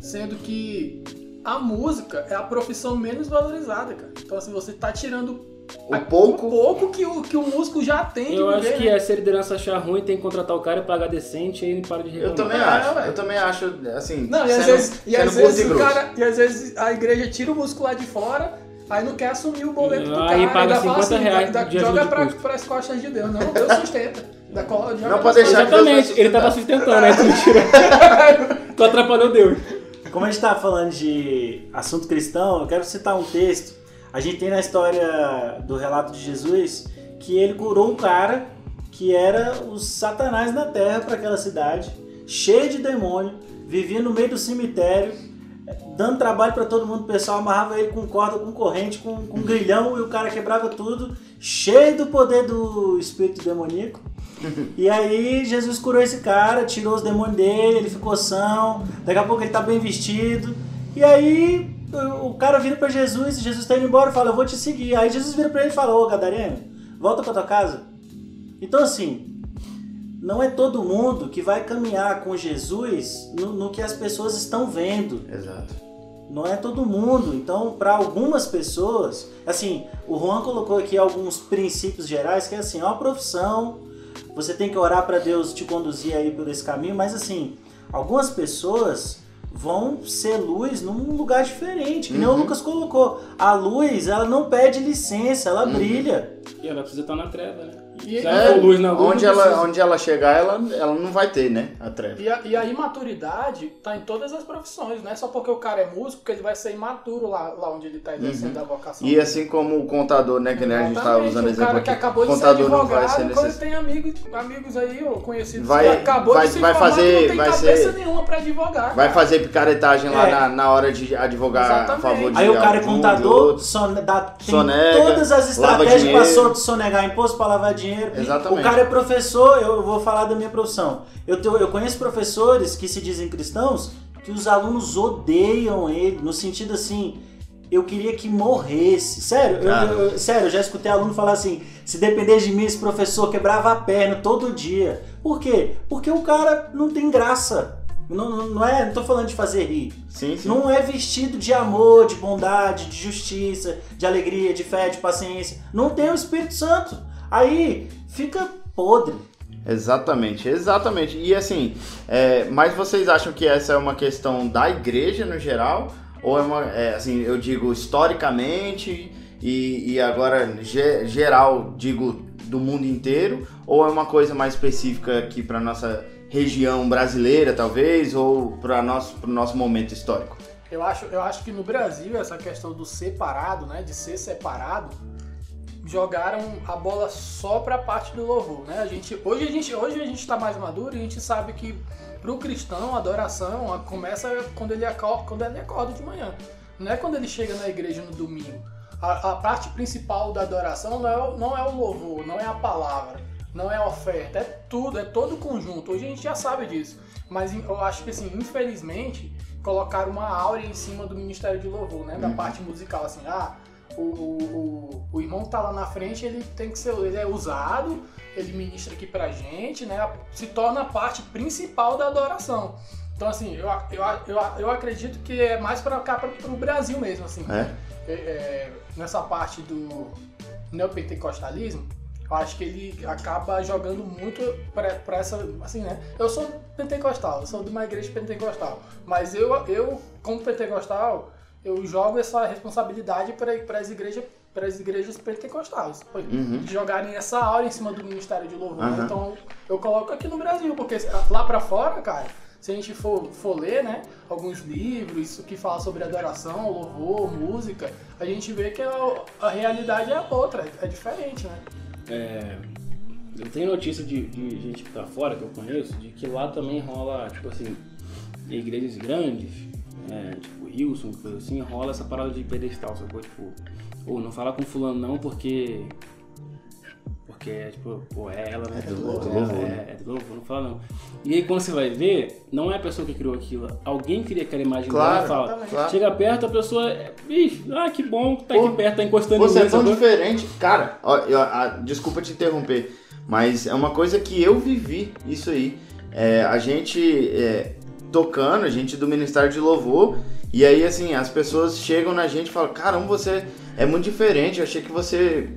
sendo que a música é a profissão menos valorizada, cara. Então assim, você tá tirando O pouco- o pouco que o, que o músico já tem Eu acho que né? é, se a liderança achar ruim, tem que contratar o cara e pagar decente e aí ele para de reclamar. Eu também acho, velho. eu também acho, assim, Não, e às sendo- vezes, e às vezes e o cara, e às vezes a igreja tira o músico lá de fora, aí não quer assumir o boleto do Aí cara, paga ainda fala 50 assim, reais da- joga pra, pras costas de Deus. Não, Deus sustenta. Da, co- joga Não pode deixar Exatamente, ele tava sustentar. sustentando, aí tu tira. tu atrapalhou Deus. Como a gente tá falando de assunto cristão, eu quero citar um texto. A gente tem na história do relato de Jesus que ele curou um cara que era o satanás na terra para aquela cidade, cheio de demônio, vivia no meio do cemitério, dando trabalho para todo mundo. O pessoal amarrava ele com corda, com corrente, com, com grilhão e o cara quebrava tudo, cheio do poder do espírito demoníaco. E aí Jesus curou esse cara, tirou os demônios dele, ele ficou são, daqui a pouco ele tá bem vestido. E aí o cara vira pra Jesus e Jesus tá indo embora e fala, eu vou te seguir. Aí Jesus vira pra ele e fala, ô Gadareno, volta pra tua casa. Então assim, não é todo mundo que vai caminhar com Jesus no, no que as pessoas estão vendo. Exato. Não é todo mundo. Então, para algumas pessoas, assim, o Juan colocou aqui alguns princípios gerais que é assim, é uma profissão, você tem que orar para Deus te conduzir aí por esse caminho, mas assim, algumas pessoas vão ser luz num lugar diferente, que nem o Lucas colocou. A luz, ela não pede licença, ela brilha. E ela precisa estar na treva, né? E, Já É, luz na luz, onde, ela, precisa. onde ela chegar, ela, ela não vai ter, né? A treva. e, a, e a imaturidade tá em todas as profissões, não é só porque o cara é músico que ele vai ser imaturo lá, lá onde ele tá exercendo a vocação. E assim como o contador, né? Que né, a gente estava Exatamente, usando o exemplo cara aqui. que acabou de ser contador não vai advogado, ser necessário. tem amigos, amigos aí, ou conhecidos Vai- que acabou vai- de se vai formar, fazer- que não tem vai cabeça ser- nenhuma pra advogar. Vai cara. fazer picaretagem lá É. na, na hora de advogar a Exatamente. favor de Aí o cara é contador, outro. sone, dá, tem Sonega, todas as estratégias para dinheiro. sonegar imposto, para lavar dinheiro. Exatamente. O cara é professor, eu vou falar da minha profissão. Eu, tenho- eu conheço professores que se dizem cristãos que os alunos odeiam ele, no sentido assim, eu queria que morresse. Sério, eu, eu- sério, eu já escutei aluno falar assim, se dependesse de mim, esse professor quebrava a perna todo dia. Por quê? Porque o cara não tem graça. Não, não, não é, não tô falando de fazer rir. Sim, sim. Não é vestido de amor, de bondade, de justiça, de alegria, de fé, de paciência. Não tem o Espírito Santo. Aí fica podre. Exatamente, exatamente. E assim, é, mas vocês acham que essa é uma questão da igreja no geral? Ou é uma, é, assim, eu digo historicamente e, e agora ge- geral, digo do mundo inteiro? Ou é uma coisa mais específica aqui para nossa região brasileira, talvez, ou para nosso, pro nosso momento histórico? Eu acho, eu acho que no Brasil essa questão do separado, né, de ser separado, jogaram a bola só para a parte do louvor, né? A gente, hoje a gente, hoje a gente está mais maduro e a gente sabe que para o cristão a adoração começa quando ele acorda, quando ele acorda de manhã, não é quando ele chega na igreja no domingo. A, a parte principal da adoração não é, o- não é o louvor, não é a palavra, não é a oferta, é tudo, é todo o conjunto. Hoje a gente já sabe disso, mas eu acho que assim, infelizmente colocaram uma áurea em cima do Ministério de Louvor, né? Da parte musical, assim, ah, o, o, o, irmão que tá lá na frente, ele tem que ser, ele é usado, ele ministra aqui pra gente, né? Se torna a parte principal da adoração. Então, assim, eu, eu, eu, eu acredito que é mais pra cá, pra, pro Brasil mesmo, assim. É? É, é, nessa parte do neopentecostalismo, eu acho que ele acaba jogando muito pra, pra essa, assim, né? Eu sou pentecostal, eu sou de uma igreja pentecostal, mas eu, eu como pentecostal, eu jogo essa responsabilidade para as igrejas para as igrejas pentecostais, Uhum. jogarem essa aura em cima do ministério de louvor. Aham. Então eu coloco aqui no Brasil, porque lá pra fora, cara, se a gente for, for ler, né, alguns livros que falam sobre adoração, louvor, música, a gente vê que a, a realidade é outra, é diferente, né? É, eu tenho notícia de, de gente que tá fora, que eu conheço, de que lá também rola, tipo assim, igrejas grandes, é, tipo Wilson, coisa assim, rola essa parada de pedestal, sacou? Tipo, ou não fala com fulano não porque. Porque é tipo, pô, é ela, né? É do É, louvor, é, né? é do louvor, não fala não. E aí quando você vai ver, não é a pessoa que criou aquilo, alguém cria aquela imagem Claro, dela e fala. claro. Chega perto, a pessoa. é, Ih, ah, que bom, tá Pô, aqui perto, tá encostando Você em é tão sacou? diferente. Cara, ó, desculpa te interromper, mas é uma coisa que eu vivi isso aí. É, a gente é, tocando, a gente do Ministério de Louvor, e aí assim, as pessoas chegam na gente e falam, caramba, você é muito diferente, eu achei que você.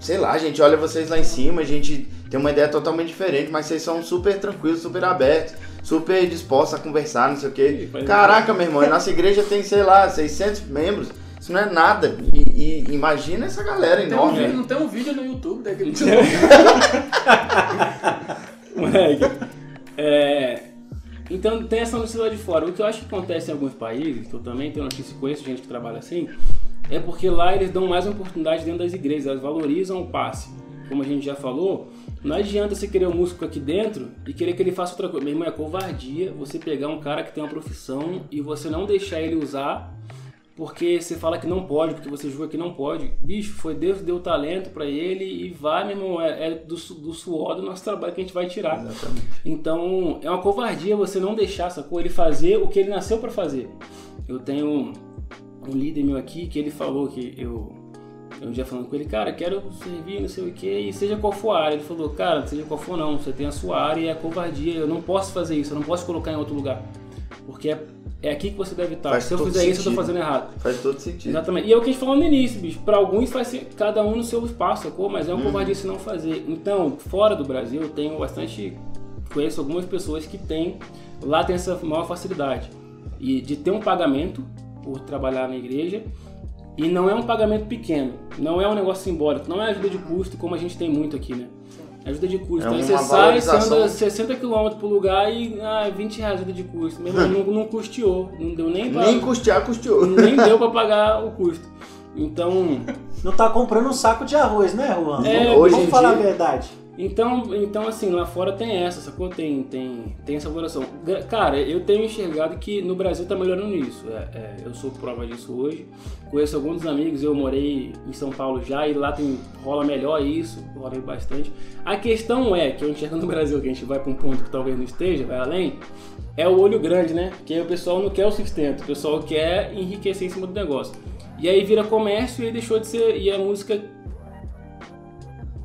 Sei lá, a gente olha vocês lá em cima, a gente tem uma ideia totalmente diferente, mas vocês são super tranquilos, super abertos, super dispostos a conversar, não sei o quê. Caraca, meu irmão, a nossa igreja tem, sei lá, 600 membros. Isso não é nada. E, e imagina essa galera Tem um enorme. vídeo, não tem um vídeo no YouTube daquele Moleque. Então tem essa notícia lá de fora. O que eu acho que acontece em alguns países, que eu também tenho notícia conheço gente que trabalha assim, é porque lá eles dão mais oportunidade dentro das igrejas, elas valorizam o passe. Como a gente já falou, não adianta você querer um músico aqui dentro e querer que ele faça outra coisa. Meu irmão, é covardia você pegar um cara que tem uma profissão e você não deixar ele usar porque você fala que não pode, porque você julga que não pode. Bicho, foi Deus que deu talento pra ele e vai, meu irmão, é, é do, do suor do nosso trabalho que a gente vai tirar. Exatamente. Então, é uma covardia você não deixar, sacou? Ele fazer o que ele nasceu pra fazer. Eu tenho um, líder meu aqui que ele falou que eu. eu Um dia falando com ele, cara, quero servir, não sei o que, e seja qual for a área. Ele falou, cara, seja qual for não, você tem a sua área e é covardia, eu não posso fazer isso, eu não posso colocar em outro lugar. Porque é, é aqui que você deve estar. Faz Se eu fizer isso, eu tô sentido. fazendo errado. Faz todo sentido. Exatamente. E é o que a gente falou no início, bicho. Pra alguns faz cada um no seu espaço, sacou? Mas é uma covardia se não fazer. Então, fora do Brasil, eu tenho bastante. Conheço algumas pessoas que têm. Lá tem essa maior facilidade. E de ter um pagamento por trabalhar na igreja. E não é um pagamento pequeno. Não é um negócio simbólico. Não é ajuda de custo, como a gente tem muito aqui, né? Ajuda de custo. É uma você sai, você anda 60 km pro lugar e ah, 20 reais ajuda de custo. Meu irmão, não, não custeou. Não deu nem pra Nem custear, custeou. nem deu pra pagar o custo. Então, Não tá comprando um saco de arroz, né, Juan? É, Vamos- hoje Vamos em falar a dia- verdade. Então, então assim, lá fora tem essa, sacou? Tem, tem, tem essa valoração. Cara, eu tenho enxergado que no Brasil tá melhorando isso. É, é, eu sou prova disso hoje. Conheço alguns amigos, eu morei em São Paulo já e lá tem, rola melhor isso, rola bastante. A questão é, que eu enxergo no Brasil, que a gente vai pra um ponto que talvez não esteja, vai além, é o olho grande, né? Que aí o pessoal não quer o sustento, o pessoal quer enriquecer em cima do negócio. E aí vira comércio e deixou de ser. E a música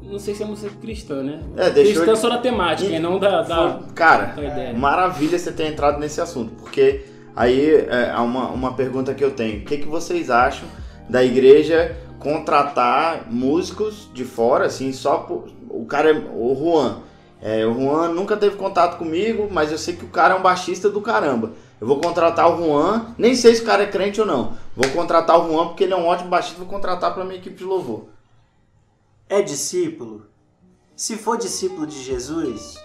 não sei se é música cristã, né? É, deixou cristã só na temática, e não da, da, Cara, da ideia. maravilha você ter entrado nesse assunto, porque aí é há uma, uma pergunta que eu tenho. O que, que vocês acham da igreja contratar músicos de fora, assim, só por, o cara é o Juan. É, o Juan nunca teve contato comigo, mas eu sei que o cara é um baixista do caramba. Eu vou contratar o Juan, nem sei se o cara é crente ou não. Vou contratar o Juan porque ele é um ótimo baixista, vou contratar para minha equipe de louvor. É discípulo? Se for discípulo de Jesus,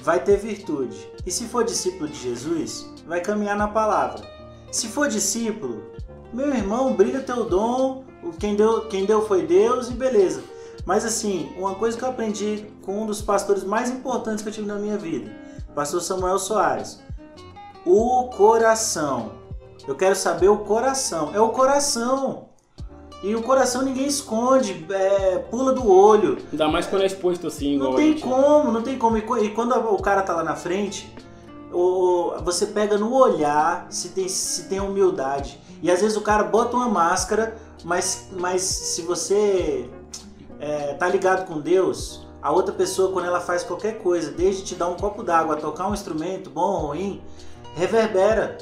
vai ter virtude. E se for discípulo de Jesus, vai caminhar na palavra. Se for discípulo, meu irmão, brilha teu dom, quem deu, quem deu foi Deus e beleza. Mas assim, uma coisa que eu aprendi com um dos pastores mais importantes que eu tive na minha vida, pastor Samuel Soares. O coração. Eu quero saber o coração. É o coração. E o coração ninguém esconde, é, pula do olho. Ainda mais quando é exposto assim, igual Não a tem gente. como, não tem como. E E quando o cara tá lá na frente, o- você pega no olhar se tem, se tem humildade. E às vezes o cara bota uma máscara, mas, mas se você é, tá ligado com Deus, a outra pessoa, quando ela faz qualquer coisa, desde te dar um copo d'água, tocar um instrumento, bom ou ruim, reverbera.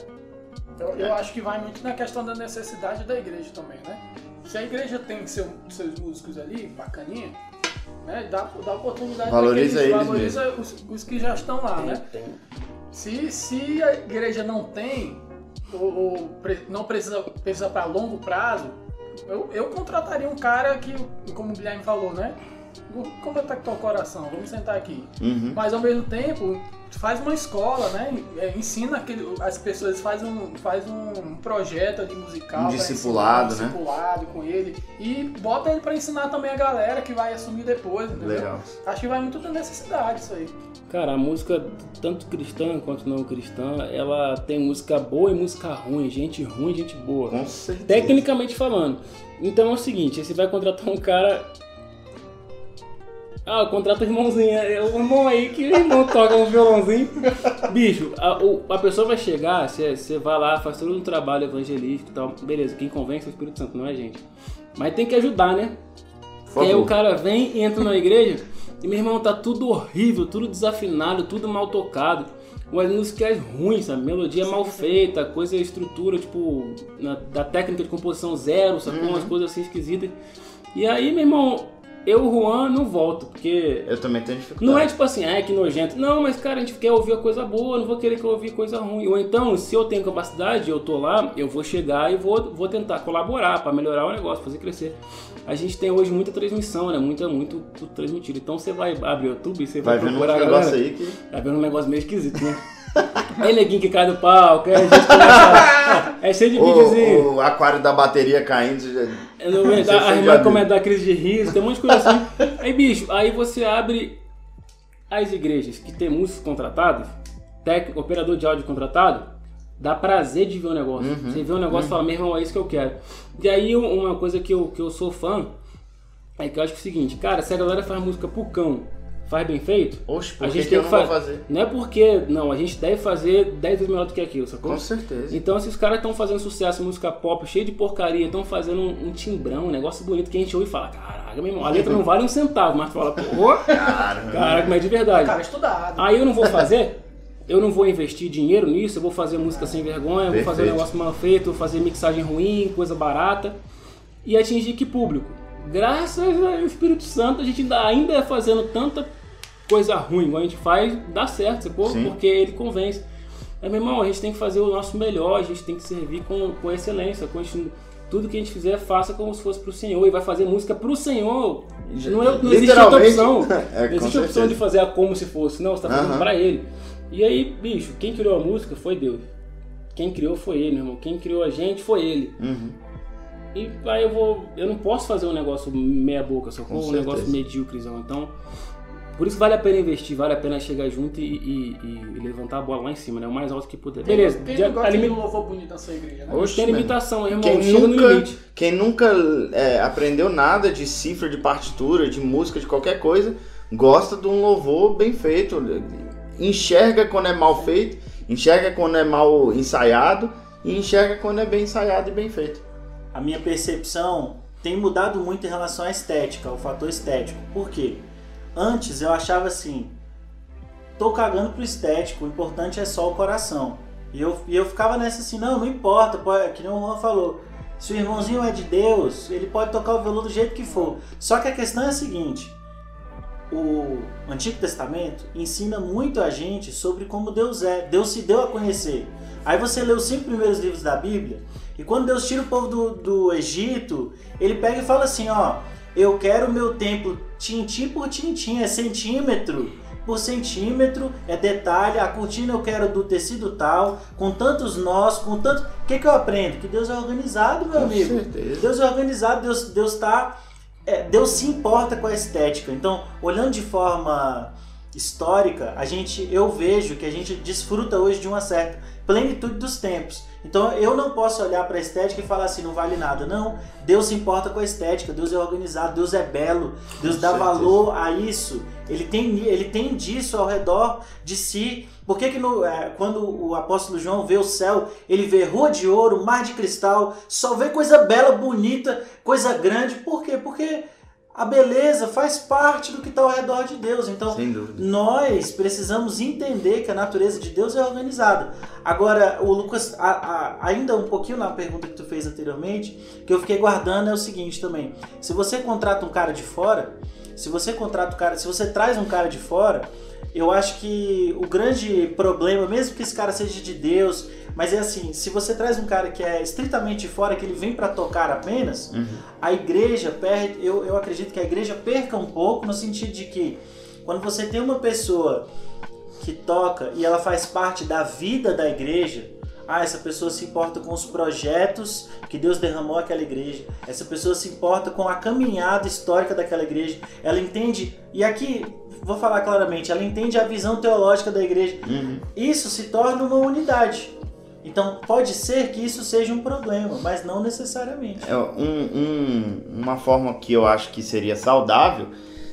Eu, eu acho que vai muito na questão da necessidade da igreja também, né? Se a igreja tem seu- seus músicos ali, bacaninha, né? Dá, dá oportunidade Valoriza daqueles- eles valoriza os, os que já estão lá, né? Tem. Se, se a igreja não tem, ou, ou não precisa, precisa para longo prazo, eu, eu contrataria um cara que, como o Guilherme falou, né? Como é que tá com o teu coração? Vamos sentar aqui. Uhum. Mas ao mesmo tempo, faz uma escola, né? É, Ensina aquele, as pessoas, faz um, faz um projeto ali musical. Um discipulado, ensinar, né? Um discipulado com ele. E bota ele pra ensinar também a galera que vai assumir depois, entendeu? Legal. Acho que vai muito da necessidade isso aí. Cara, a música, tanto cristã quanto não cristã, ela tem música boa e música ruim, gente ruim e gente boa. Com certeza. Tecnicamente falando. Então é o seguinte, você vai contratar um cara. Ah, contrata o irmãozinho. É o irmão aí que o irmão toca um violãozinho. Bicho, a, o- a pessoa vai chegar, você, você vai lá, faz todo um trabalho evangelístico e tal. Beleza, quem convence é o Espírito Santo, não é gente. Mas tem que ajudar, né? Por Porque aí o cara vem e entra na igreja e meu irmão tá tudo horrível, tudo desafinado, tudo mal tocado. Umas músicas ruins, sabe? Melodia mal feita, coisa, estrutura, tipo, na- da técnica de composição zero, sacou? Umas coisas assim esquisitas. E aí, meu irmão, eu, Juan, não volto, porque Eu também tenho dificuldade. não é tipo assim, ah, que nojento. Não, mas cara, a gente quer ouvir a coisa boa, não vou querer que eu ouvir coisa ruim. Ou então, se eu tenho capacidade, eu tô lá, eu vou chegar e vou, vou tentar colaborar para melhorar o negócio, fazer crescer. A gente tem hoje muita transmissão, né? Muita, muito transmitido. Então você vai abrir o YouTube e você vai, Vai procurar negócios galera. aí que. Tá vendo um negócio meio esquisito, né? É neguinho que cai do palco, é, a gente é cheio de videozinho. O, o aquário da bateria caindo. já- Não a você irmã começa a dar crise de riso, tem um monte de coisa assim. Aí, bicho, aí você abre as igrejas que tem músicos contratados, técnico, operador de áudio contratado, dá prazer de ver o negócio. Uhum. Você vê o negócio e fala, meu irmão, é isso que eu quero. E aí, um- uma coisa que eu, que eu sou fã é que eu acho que é o seguinte, cara, se a galera faz música pro cão, faz bem feito, Oxe, por a que, gente que tem eu que não vou fa- fazer? Não é porque, não, a gente deve fazer 10 vezes melhor do que aquilo, sacou? Com certeza. Então, se os caras estão fazendo sucesso, música pop, cheio de porcaria, estão fazendo um, um timbrão, um negócio bonito que a gente ouve e fala, caraca, meu irmão, a letra não vale um centavo, mas tu fala, pô, Cara, caraca, mas é de verdade. Cara, estudado. Aí eu não vou fazer, eu não vou investir dinheiro nisso, eu vou fazer música sem vergonha, vou fazer um Perfeito. negócio mal feito, vou fazer mixagem ruim, coisa barata, e atingir que público? Graças ao Espírito Santo, a gente ainda, ainda fazendo tanta coisa ruim igual a gente faz, dá certo, sacou? Sim. Porque ele convence. Mas, meu irmão, a gente tem que fazer o nosso melhor, a gente tem que servir com, com excelência. Com tudo que a gente fizer, faça como se fosse pro Senhor. E vai fazer música pro Senhor. Não, é, não existe outra opção. É, não existe a opção de fazer a como se fosse. Não, você tá fazendo Aham. pra ele. E aí, bicho, quem criou a música foi Deus. Quem criou foi ele, meu irmão. Quem criou a gente foi ele. Uhum. E aí eu vou. Eu não posso fazer um negócio meia boca, só Com um certeza. negócio medíocrezão. Então, por isso vale a pena investir, vale a pena chegar junto e, e- e levantar a bola lá em cima, né? O mais alto que puder. Quem- Beleza, Quem já, a de um louvor bonito na sua igreja, né? Oxe, tem limitação, irmão. Quem Chega nunca, quem nunca é, aprendeu nada de cifra, de partitura, de música, de qualquer coisa, gosta de um louvor bem feito. Enxerga quando é mal feito, enxerga quando é mal ensaiado e enxerga quando é bem ensaiado e bem feito. A minha percepção tem mudado muito em relação à estética, ao fator estético. Por quê? Antes eu achava assim, tô cagando pro estético, o importante é só o coração. E eu, e eu ficava nessa assim, não, não importa, pode, que nem o Juan falou. Se o irmãozinho é de Deus, ele pode tocar o violão do jeito que for. Só que a questão é a seguinte: o Antigo Testamento ensina muito a gente sobre como Deus é. Deus se deu a conhecer. Aí você lê os cinco primeiros livros da Bíblia, e quando Deus tira o povo do, do Egito, ele pega e fala assim: ó, eu quero o meu templo tintim por tintim, é centímetro por centímetro, é detalhe, a cortina eu quero do tecido tal, com tantos nós, com tanto. O que, que eu aprendo? Que Deus é organizado, meu Com amigo. certeza. Deus é organizado, Deus, Deus tá. é, Deus se importa com a estética. Então, olhando de forma histórica, a gente, eu vejo que a gente desfruta hoje de uma certa plenitude dos tempos. Então eu não posso olhar para a estética e falar assim, não vale nada. Não, Deus se importa com a estética, Deus é organizado, Deus é belo, Deus dá valor a isso. Ele tem, ele tem disso ao redor de si. Por que, que no, é, quando o apóstolo João vê o céu, ele vê rua de ouro, mar de cristal, só vê coisa bela, bonita, coisa grande. Por quê? Porque a beleza faz parte do que está ao redor de Deus. Então, nós precisamos entender que a natureza de Deus é organizada. Agora, o Lucas, a- a- ainda um pouquinho na pergunta que tu fez anteriormente, que eu fiquei guardando é o seguinte também. Se você contrata um cara de fora, se você contrata um cara, se você traz um cara de fora, eu acho que o grande problema, mesmo que esse cara seja de Deus, mas é assim, se você traz um cara que é estritamente fora, que ele vem para tocar apenas, Uhum. a igreja perde, eu, eu acredito que a igreja perca um pouco no sentido de que quando você tem uma pessoa que toca e ela faz parte da vida da igreja, ah, essa pessoa se importa com os projetos que Deus derramou àquela igreja, essa pessoa se importa com a caminhada histórica daquela igreja, ela entende, e aqui vou falar claramente, ela entende a visão teológica da igreja, Uhum. isso se torna uma unidade. Então pode ser que isso seja um problema, mas não necessariamente. É, um- um- uma forma que eu acho que seria saudável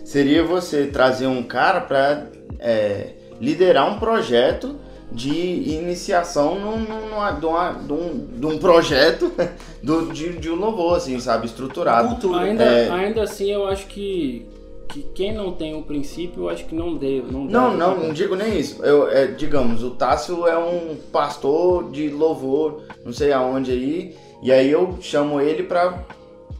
seria você trazer um cara para liderar um projeto de iniciação num, numa- de, uma- de um, de um projeto do, de, de um louvor, assim, sabe? Estruturado. Ainda, É. ainda assim, eu acho que, que quem não tem o princípio, eu acho que não deve. Não, Não, deve não, não digo nem isso. Eu, é, digamos, o Tássio é um pastor de louvor, não sei aonde aí, e aí eu chamo ele para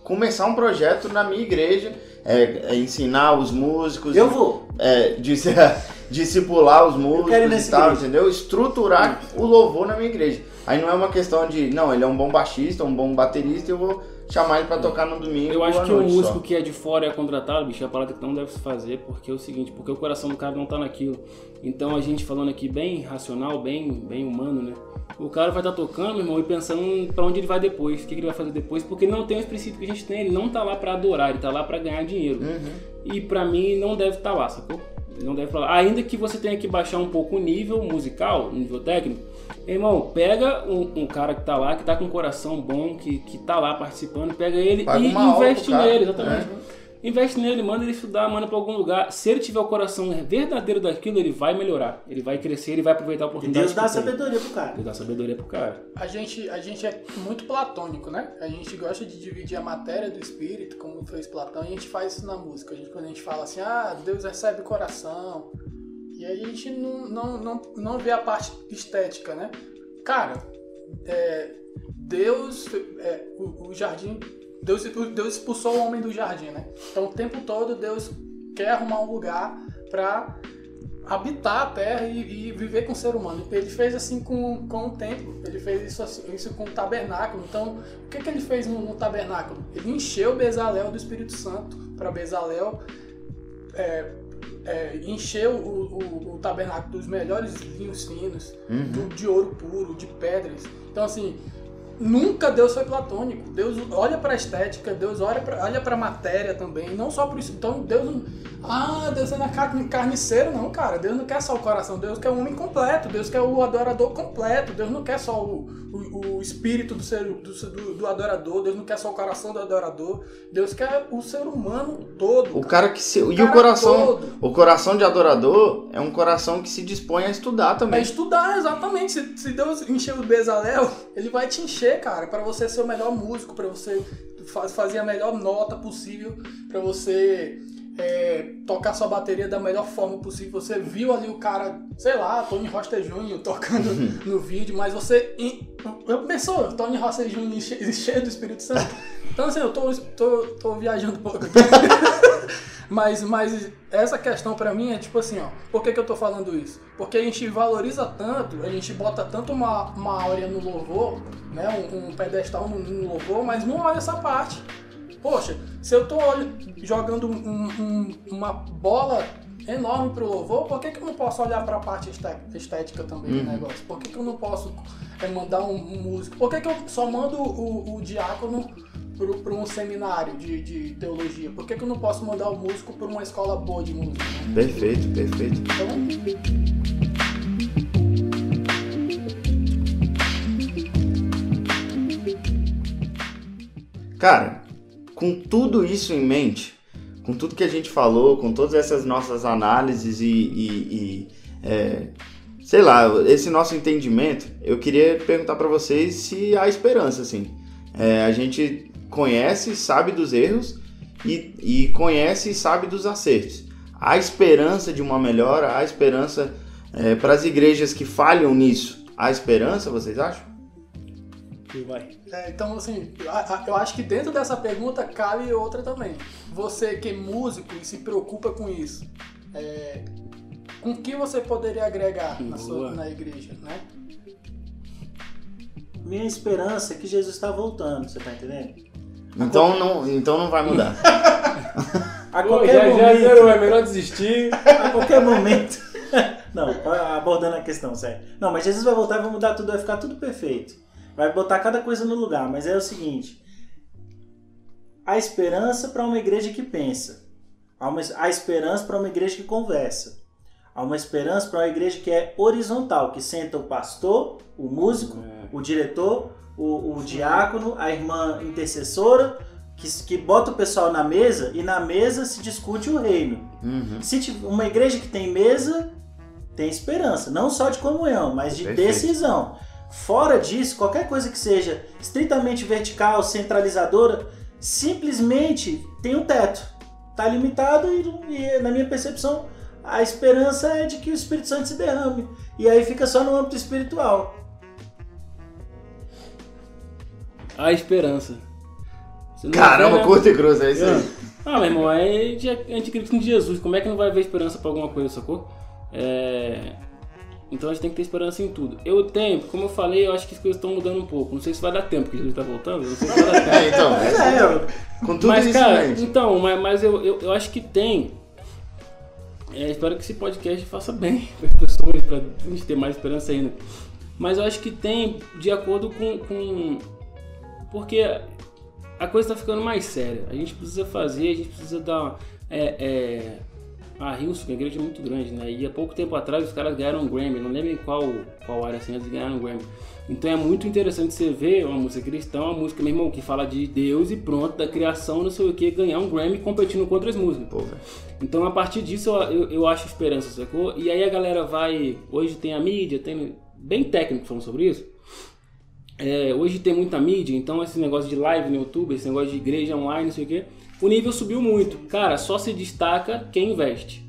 começar um projeto na minha igreja, é, é ensinar os músicos, Eu vou. é, dis- discipular os músicos e tal, igreja. entendeu? Estruturar o louvor na minha igreja. Aí não é uma questão de, não, ele é um bom baixista, um bom baterista, eu vou chamar ele para tocar no domingo. Eu acho que o músico só. que é de fora é contratado, bicho, é a parada que não deve se fazer, porque é o seguinte, porque o coração do cara não tá naquilo. Então a gente falando aqui bem racional, bem, bem humano, né? O cara vai estar tocando, meu irmão, e pensando pra onde ele vai depois, o que que ele vai fazer depois, porque não tem os princípios que a gente tem, ele não tá lá pra adorar, ele tá lá pra ganhar dinheiro. Uhum. E pra mim não deve estar lá, sacou? Não deve falar. Ainda que você tenha que baixar um pouco o nível musical, o nível técnico, irmão, pega um, um cara que tá lá, que tá com um coração bom, que, que tá lá participando, pega ele Paga e investe nele, exatamente. é. Investe nele, manda ele estudar, manda pra algum lugar. Se ele tiver o coração verdadeiro daquilo, ele vai melhorar. Ele vai crescer, ele vai aproveitar a E oportunidade. Deus dá que tem. sabedoria pro cara. Deus dá sabedoria pro cara. A gente, a gente é muito platônico, né? A gente gosta de dividir a matéria do espírito, como fez Platão, e a gente faz isso na música. A gente, quando a gente fala assim, ah, Deus recebe o coração. E aí a gente não, não, não, não vê a parte estética, né? Cara, é, Deus, é, o, o jardim, Deus, Deus expulsou o homem do jardim, né? Então o tempo todo Deus quer arrumar um lugar pra habitar a terra e, e viver com o ser humano. Ele fez assim com, com o templo, ele fez isso, assim- isso com o tabernáculo. Então, o que, que ele fez no, no tabernáculo? Ele encheu Bezalel do Espírito Santo para Bezalel é, é, encheu o, o- o tabernáculo dos melhores vinhos finos, Uhum. do- de ouro puro, de pedras. Então, assim, nunca Deus foi platônico. Deus olha para a estética, Deus olha para olha a matéria também, não só por isso. Então, Deus não. Ah, Deus não é carne- carniceiro, não, cara. Deus não quer só o coração, Deus quer o homem completo, Deus quer o adorador completo, Deus não quer só o, o, o espírito do, ser, do, do, do adorador, Deus não quer só o coração do adorador, Deus quer o ser humano todo. O cara que se. E o cara coração. todo. O coração de adorador é um coração que se dispõe a estudar É também. estudar, exatamente. Se, se Deus encher o Bezalel, ele vai te encher cara, para você ser o melhor músico, para você fa- fazer a melhor nota possível, para você tocar sua bateria da melhor forma possível. Você viu ali o cara, sei lá, Tony Roster Jr. tocando no vídeo, mas você. Eu pensou, Tony Roster Jr. che- cheio do Espírito Santo. Então assim, eu tô, tô, tô viajando um pouco aqui. Mas, mas essa questão pra mim é tipo assim, ó. Por que, que eu tô falando isso? Porque a gente valoriza tanto, a gente bota tanto uma, uma áurea no louvor, né? Um, um pedestal no, no louvor, mas não olha essa parte. Poxa, se eu tô jogando um- um- uma bola enorme pro louvor, por que, que eu não posso olhar pra parte esté- estética também do negócio? Por que, que eu não posso é, mandar um, um músico? Por que, que eu só mando o, o diácono para um seminário de, de teologia? Por que, que eu não posso mandar o músico para uma escola boa de música? Perfeito, perfeito. Então, Cara, com tudo isso em mente, com tudo que a gente falou, com todas essas nossas análises e, e- e, é, sei lá, esse nosso entendimento, eu queria perguntar pra vocês se há esperança, assim. É, a gente conhece, sabe dos erros e, e conhece e sabe dos acertos. Há esperança de uma melhora, há esperança para as igrejas que falham nisso. Há esperança, vocês acham? E vai. é, então, assim, eu acho que dentro dessa pergunta cabe outra também. Você que é músico e se preocupa com isso, é, com que você poderia agregar na, sua, na igreja, né? Minha esperança é que Jesus está voltando, você tá entendendo? Então não, então não vai mudar. A qualquer já, já momento. zerou, é melhor desistir. a qualquer momento. Não, abordando a questão, sério. Não, mas Jesus vai voltar e vai mudar tudo, vai ficar tudo perfeito. Vai botar cada coisa no lugar, mas é o seguinte: a esperança para uma igreja que pensa, há uma, a esperança para uma igreja que conversa, há uma esperança para uma igreja que é horizontal, que senta o pastor, o músico, o diretor, o, o diácono, a irmã intercessora, que, que bota o pessoal na mesa e na mesa se discute o reino. Uhum. Se tiver uma igreja que tem mesa, tem esperança. Não só de comunhão, mas de Perfeito. decisão. Fora disso, qualquer coisa que seja estritamente vertical, centralizadora, simplesmente tem um teto. Está limitado e, e, na minha percepção, a esperança é de que o Espírito Santo se derrame. E aí fica só no âmbito espiritual. A esperança. Caramba, vê, né? curto e grosso, é isso aí. Ah, meu irmão, é de anticristo de Jesus. Como é que não vai haver esperança pra alguma coisa, sacou? É... Então a gente tem que ter esperança em tudo. Eu tenho, como eu falei, eu acho que as coisas estão mudando um pouco. Não sei se vai dar tempo, porque Jesus tá voltando. eu Não sei se vai dar tempo. É, então, é, É, eu- com tudo mas, isso cara, então, mas, mas eu, eu, eu acho que tem. É, espero que esse podcast faça bem para as pessoas, para a gente ter mais esperança ainda. Mas eu acho que tem, de acordo com. com porque a coisa está ficando mais séria. A gente precisa fazer, a gente precisa dar. É, é, a Hilson, que a igreja é muito grande, né? E há pouco tempo atrás os caras ganharam um Grammy, não lembro em qual, qual área assim, eles ganharam um Grammy. Então é muito interessante você ver uma música cristã, uma música, meu irmão, que fala de Deus e pronto, da criação, não sei o que, ganhar um Grammy competindo com outras músicas. Pô. Então a partir disso eu, eu, eu acho esperança, sacou? E aí a galera vai. Hoje tem a mídia, tem. Bem técnico falando sobre isso. É, hoje tem muita mídia, então esse negócio de live no YouTube, esse negócio de igreja online, não sei o quê, o nível subiu muito. Cara, só se destaca quem investe.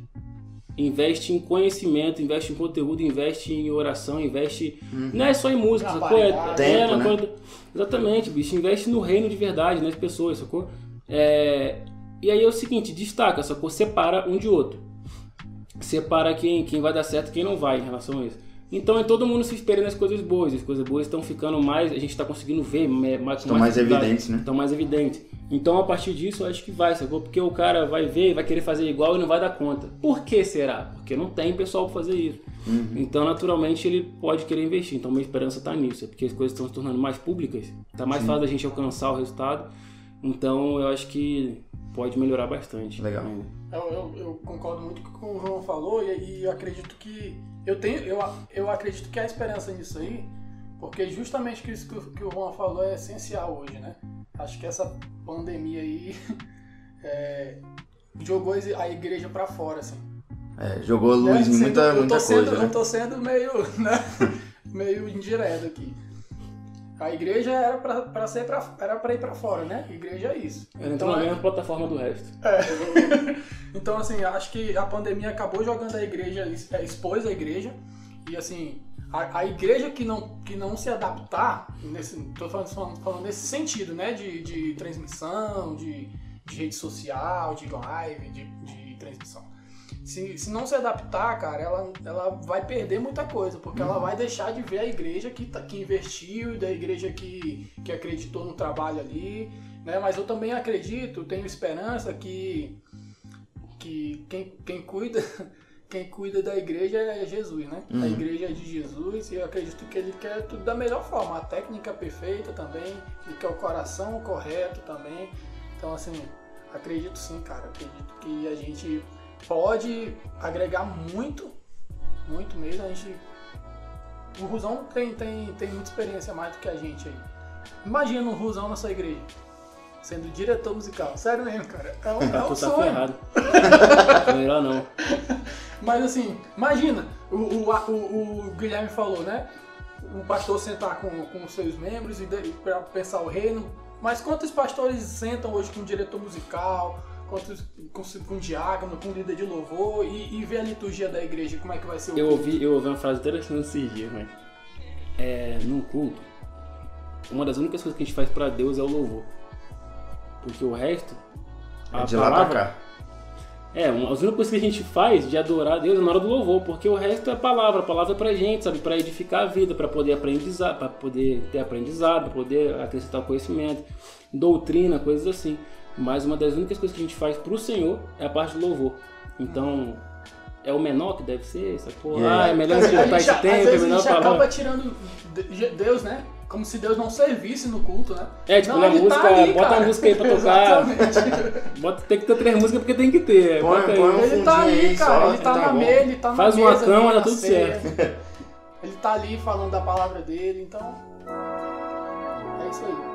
Investe em conhecimento, investe em conteúdo, investe em oração, investe. Não é só em música, sacou? É, é, Tempo, na né? coisa- Exatamente, bicho. Investe no reino de verdade, nas pessoas, sacou? É, E aí é o seguinte, destaca, sacou? Separa um de outro. Separa quem, quem vai dar certo e quem não vai em relação a isso. Então é todo mundo se espera nas coisas boas. As coisas boas estão ficando mais. A gente está conseguindo ver mais, Estão mais facilidade. evidentes, né? Estão mais evidentes. Então a partir disso eu acho que vai, sacou? Porque o cara vai ver e vai querer fazer igual e não vai dar conta. Por que será? Porque não tem pessoal para fazer isso. Então naturalmente ele pode querer investir. Então minha esperança está nisso. É porque as coisas estão se tornando mais públicas. Tá mais fácil da gente alcançar o resultado. Então eu acho que pode melhorar bastante. Legal. Eu, eu, eu concordo muito com o que o João falou e, e acredito que eu tenho eu, eu acredito que há esperança nisso aí, porque justamente que isso que, o- que o João falou é essencial hoje, né? Acho que essa pandemia aí é, jogou a igreja pra fora, assim. É, jogou Né? luz em Sendo- muita, eu muita sendo, coisa, Eu né? tô sendo meio, né? meio indireto aqui. A igreja era pra, pra ser pra, era pra ir pra fora, né? Igreja é isso. Ela entrou na é- mesma plataforma do resto. Então, assim, acho que a pandemia acabou jogando a igreja, é, expôs a igreja. E, assim, a, a igreja que não, que não se adaptar, nesse, tô falando, falando, falando nesse sentido, né? De, de transmissão, de, de rede social, de live, de, de transmissão. Se, se não se adaptar, cara, ela, ela vai perder muita coisa, porque ela vai deixar de ver a igreja que, tá, que investiu, da igreja que, que acreditou no trabalho ali, né? Mas eu também acredito, tenho esperança que que quem, quem cuida quem cuida da igreja é Jesus, né? A igreja é de Jesus e eu acredito que ele quer tudo da melhor forma, a técnica perfeita também, ele quer o coração correto também. Então assim, acredito sim, cara, acredito que a gente pode agregar muito, muito mesmo. A gente o Rusão tem, tem, tem muita experiência mais do que a gente aí. Imagina um Rusão na sua igreja. Sendo diretor musical. Sério mesmo, cara. É um, é um tu tá sonho. ferrado. Não é melhor não. Mas assim, imagina, o, o, o, o Guilherme falou, né? O pastor sentar com, com os seus membros e pra pensar o reino. Mas quantos pastores sentam hoje com o diretor musical, com, com o diácono, com o líder de louvor e, e vê a liturgia da igreja, como é que vai ser o Eu culto? ouvi, eu ouvi uma frase interessante esses dias, mas é, num culto, uma das únicas coisas que a gente faz pra Deus é o louvor. Porque o resto, a É de lá pra palavra, cá. É, uma- as únicas coisas que a gente faz de adorar a Deus é na hora do louvor, porque o resto é palavra, a palavra é pra gente, sabe? Pra edificar a vida, pra poder aprendizar, para poder ter aprendizado, pra poder acrescentar conhecimento, doutrina, coisas assim. Mas uma das únicas coisas que a gente faz pro Senhor é a parte do louvor. Então, é o menor que deve ser, sacou? Yeah. Ah, é melhor adiantar vezes, esse tempo, é vezes a melhor gente acaba falar. tirando de- Deus, né? Como se Deus não servisse no culto, né? É, tipo, Não, na ele música, tá ali, bota cara. a música aí pra tocar. Exatamente. Bota, tem que ter três músicas porque tem que ter. Põe- bota aí. põe um Ele tá ali, cara. só, ele tá tá na mesa, ele tá na Faz uma mesa. cama, ali, tá tudo certo. Ele tá ali falando da palavra dele, então. É isso aí.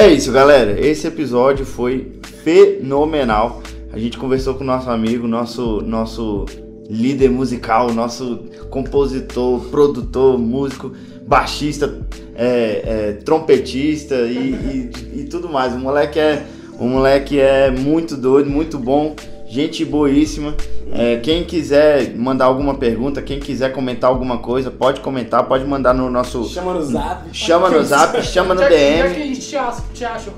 É isso, galera. Esse episódio foi fenomenal. A gente conversou com o nosso amigo, nosso, nosso líder musical, nosso compositor, produtor, músico, baixista, é, é, trompetista e, e- e tudo mais. O moleque é, o moleque é muito doido, muito bom, gente boíssima. É, quem quiser mandar alguma pergunta, quem quiser comentar alguma coisa, pode comentar, pode mandar no nosso. Chama no zap. Chama no zap, chama no que- Onde é que a DM. gente te acha, te acha?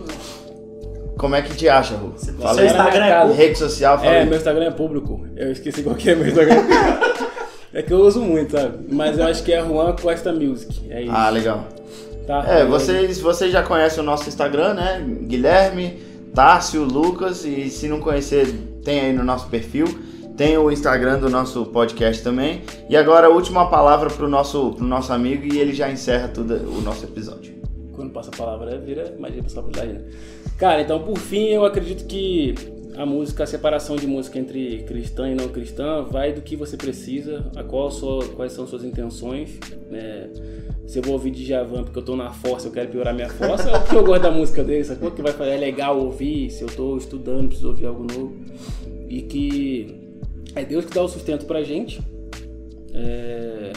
Como é que te acha, Ru? Fala Seu. Instagram é público? Rede social, fala É, aí. meu Instagram é público. Eu esqueci qual que é meu Instagram. é que eu uso muito, sabe? Mas eu acho que é Juan Costa Music. É isso. Ah, legal. tá? É, vocês, vocês já conhecem o nosso Instagram, né? Guilherme, Tássio, Lucas. E se não conhecer, tem aí no nosso perfil. Tem o Instagram do nosso podcast também. E agora última palavra pro nosso, pro nosso amigo e ele já encerra tudo o nosso episódio. Quando passa a palavra, vira magia responsabilidade, né? Cara, então por fim, eu acredito que a música, a separação de música entre cristã e não cristã vai do que você precisa, a qual sua, quais são suas intenções, né? Se eu vou ouvir de Javan porque eu tô na força, eu quero piorar minha força, é porque eu gosto da música dele, sacou? Que vai fazer, é legal ouvir, se eu tô estudando, preciso ouvir algo novo. E que é Deus que dá o sustento pra gente. É,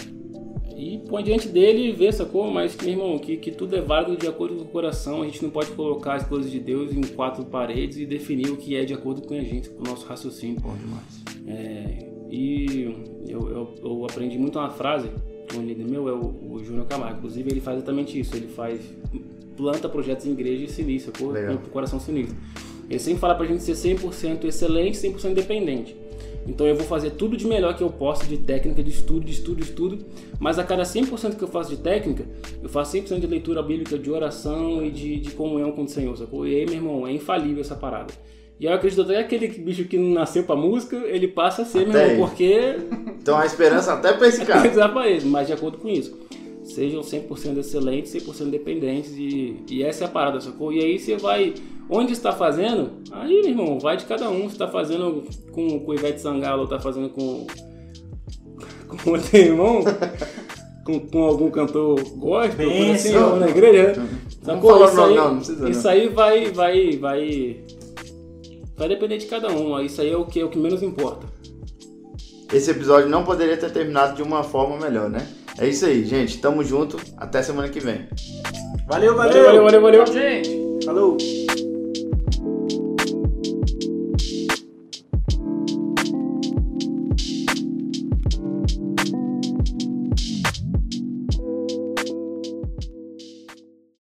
e põe diante dele e vê, sacou? Mas meu irmão, que, que tudo é válido de acordo com o coração. A gente não pode colocar as coisas de Deus em quatro paredes e definir o que é de acordo com a gente, com o nosso raciocínio. Bom demais. É, e eu, eu, eu aprendi muito uma frase que um líder meu é o, o Júnior Camargo. Inclusive, ele faz exatamente isso. Ele faz planta projetos em igreja e sinistro, sacou? Com o coração sinistro. Ele sempre fala pra gente ser 100% excelente, 100% independente. Então eu vou fazer tudo de melhor que eu posso de técnica, de estudo, de estudo, de estudo. Mas a cada 100% que eu faço de técnica, eu faço 100% de leitura bíblica, de oração e de, de comunhão com o Senhor, sacou? E aí, meu irmão, é infalível essa parada. E eu acredito até que aquele bicho que não nasceu pra música, ele passa a ser, meu Até irmão, aí. porque Então a esperança até pra esse cara. Exato pra eles, mas de acordo com isso. Sejam 100% excelentes, 100% dependentes e, e essa é a parada, sacou? E aí você vai, onde está fazendo, aí, meu irmão, vai de cada um. Você tá fazendo com, com o Ivete Sangalo, ou tá fazendo com, com o teu irmão, com, com algum cantor gospel, coisa assim, na igreja, né? Não Sacou? Isso não, aí, não, não precisa isso aí vai, vai, vai vai depender de cada um. Isso aí é o que, é o que menos importa. Esse episódio não poderia ter terminado de uma forma melhor, né? É isso aí, gente. Tamo junto. Até semana que vem. Valeu, Valeu, valeu, valeu, valeu. Gente. Falou!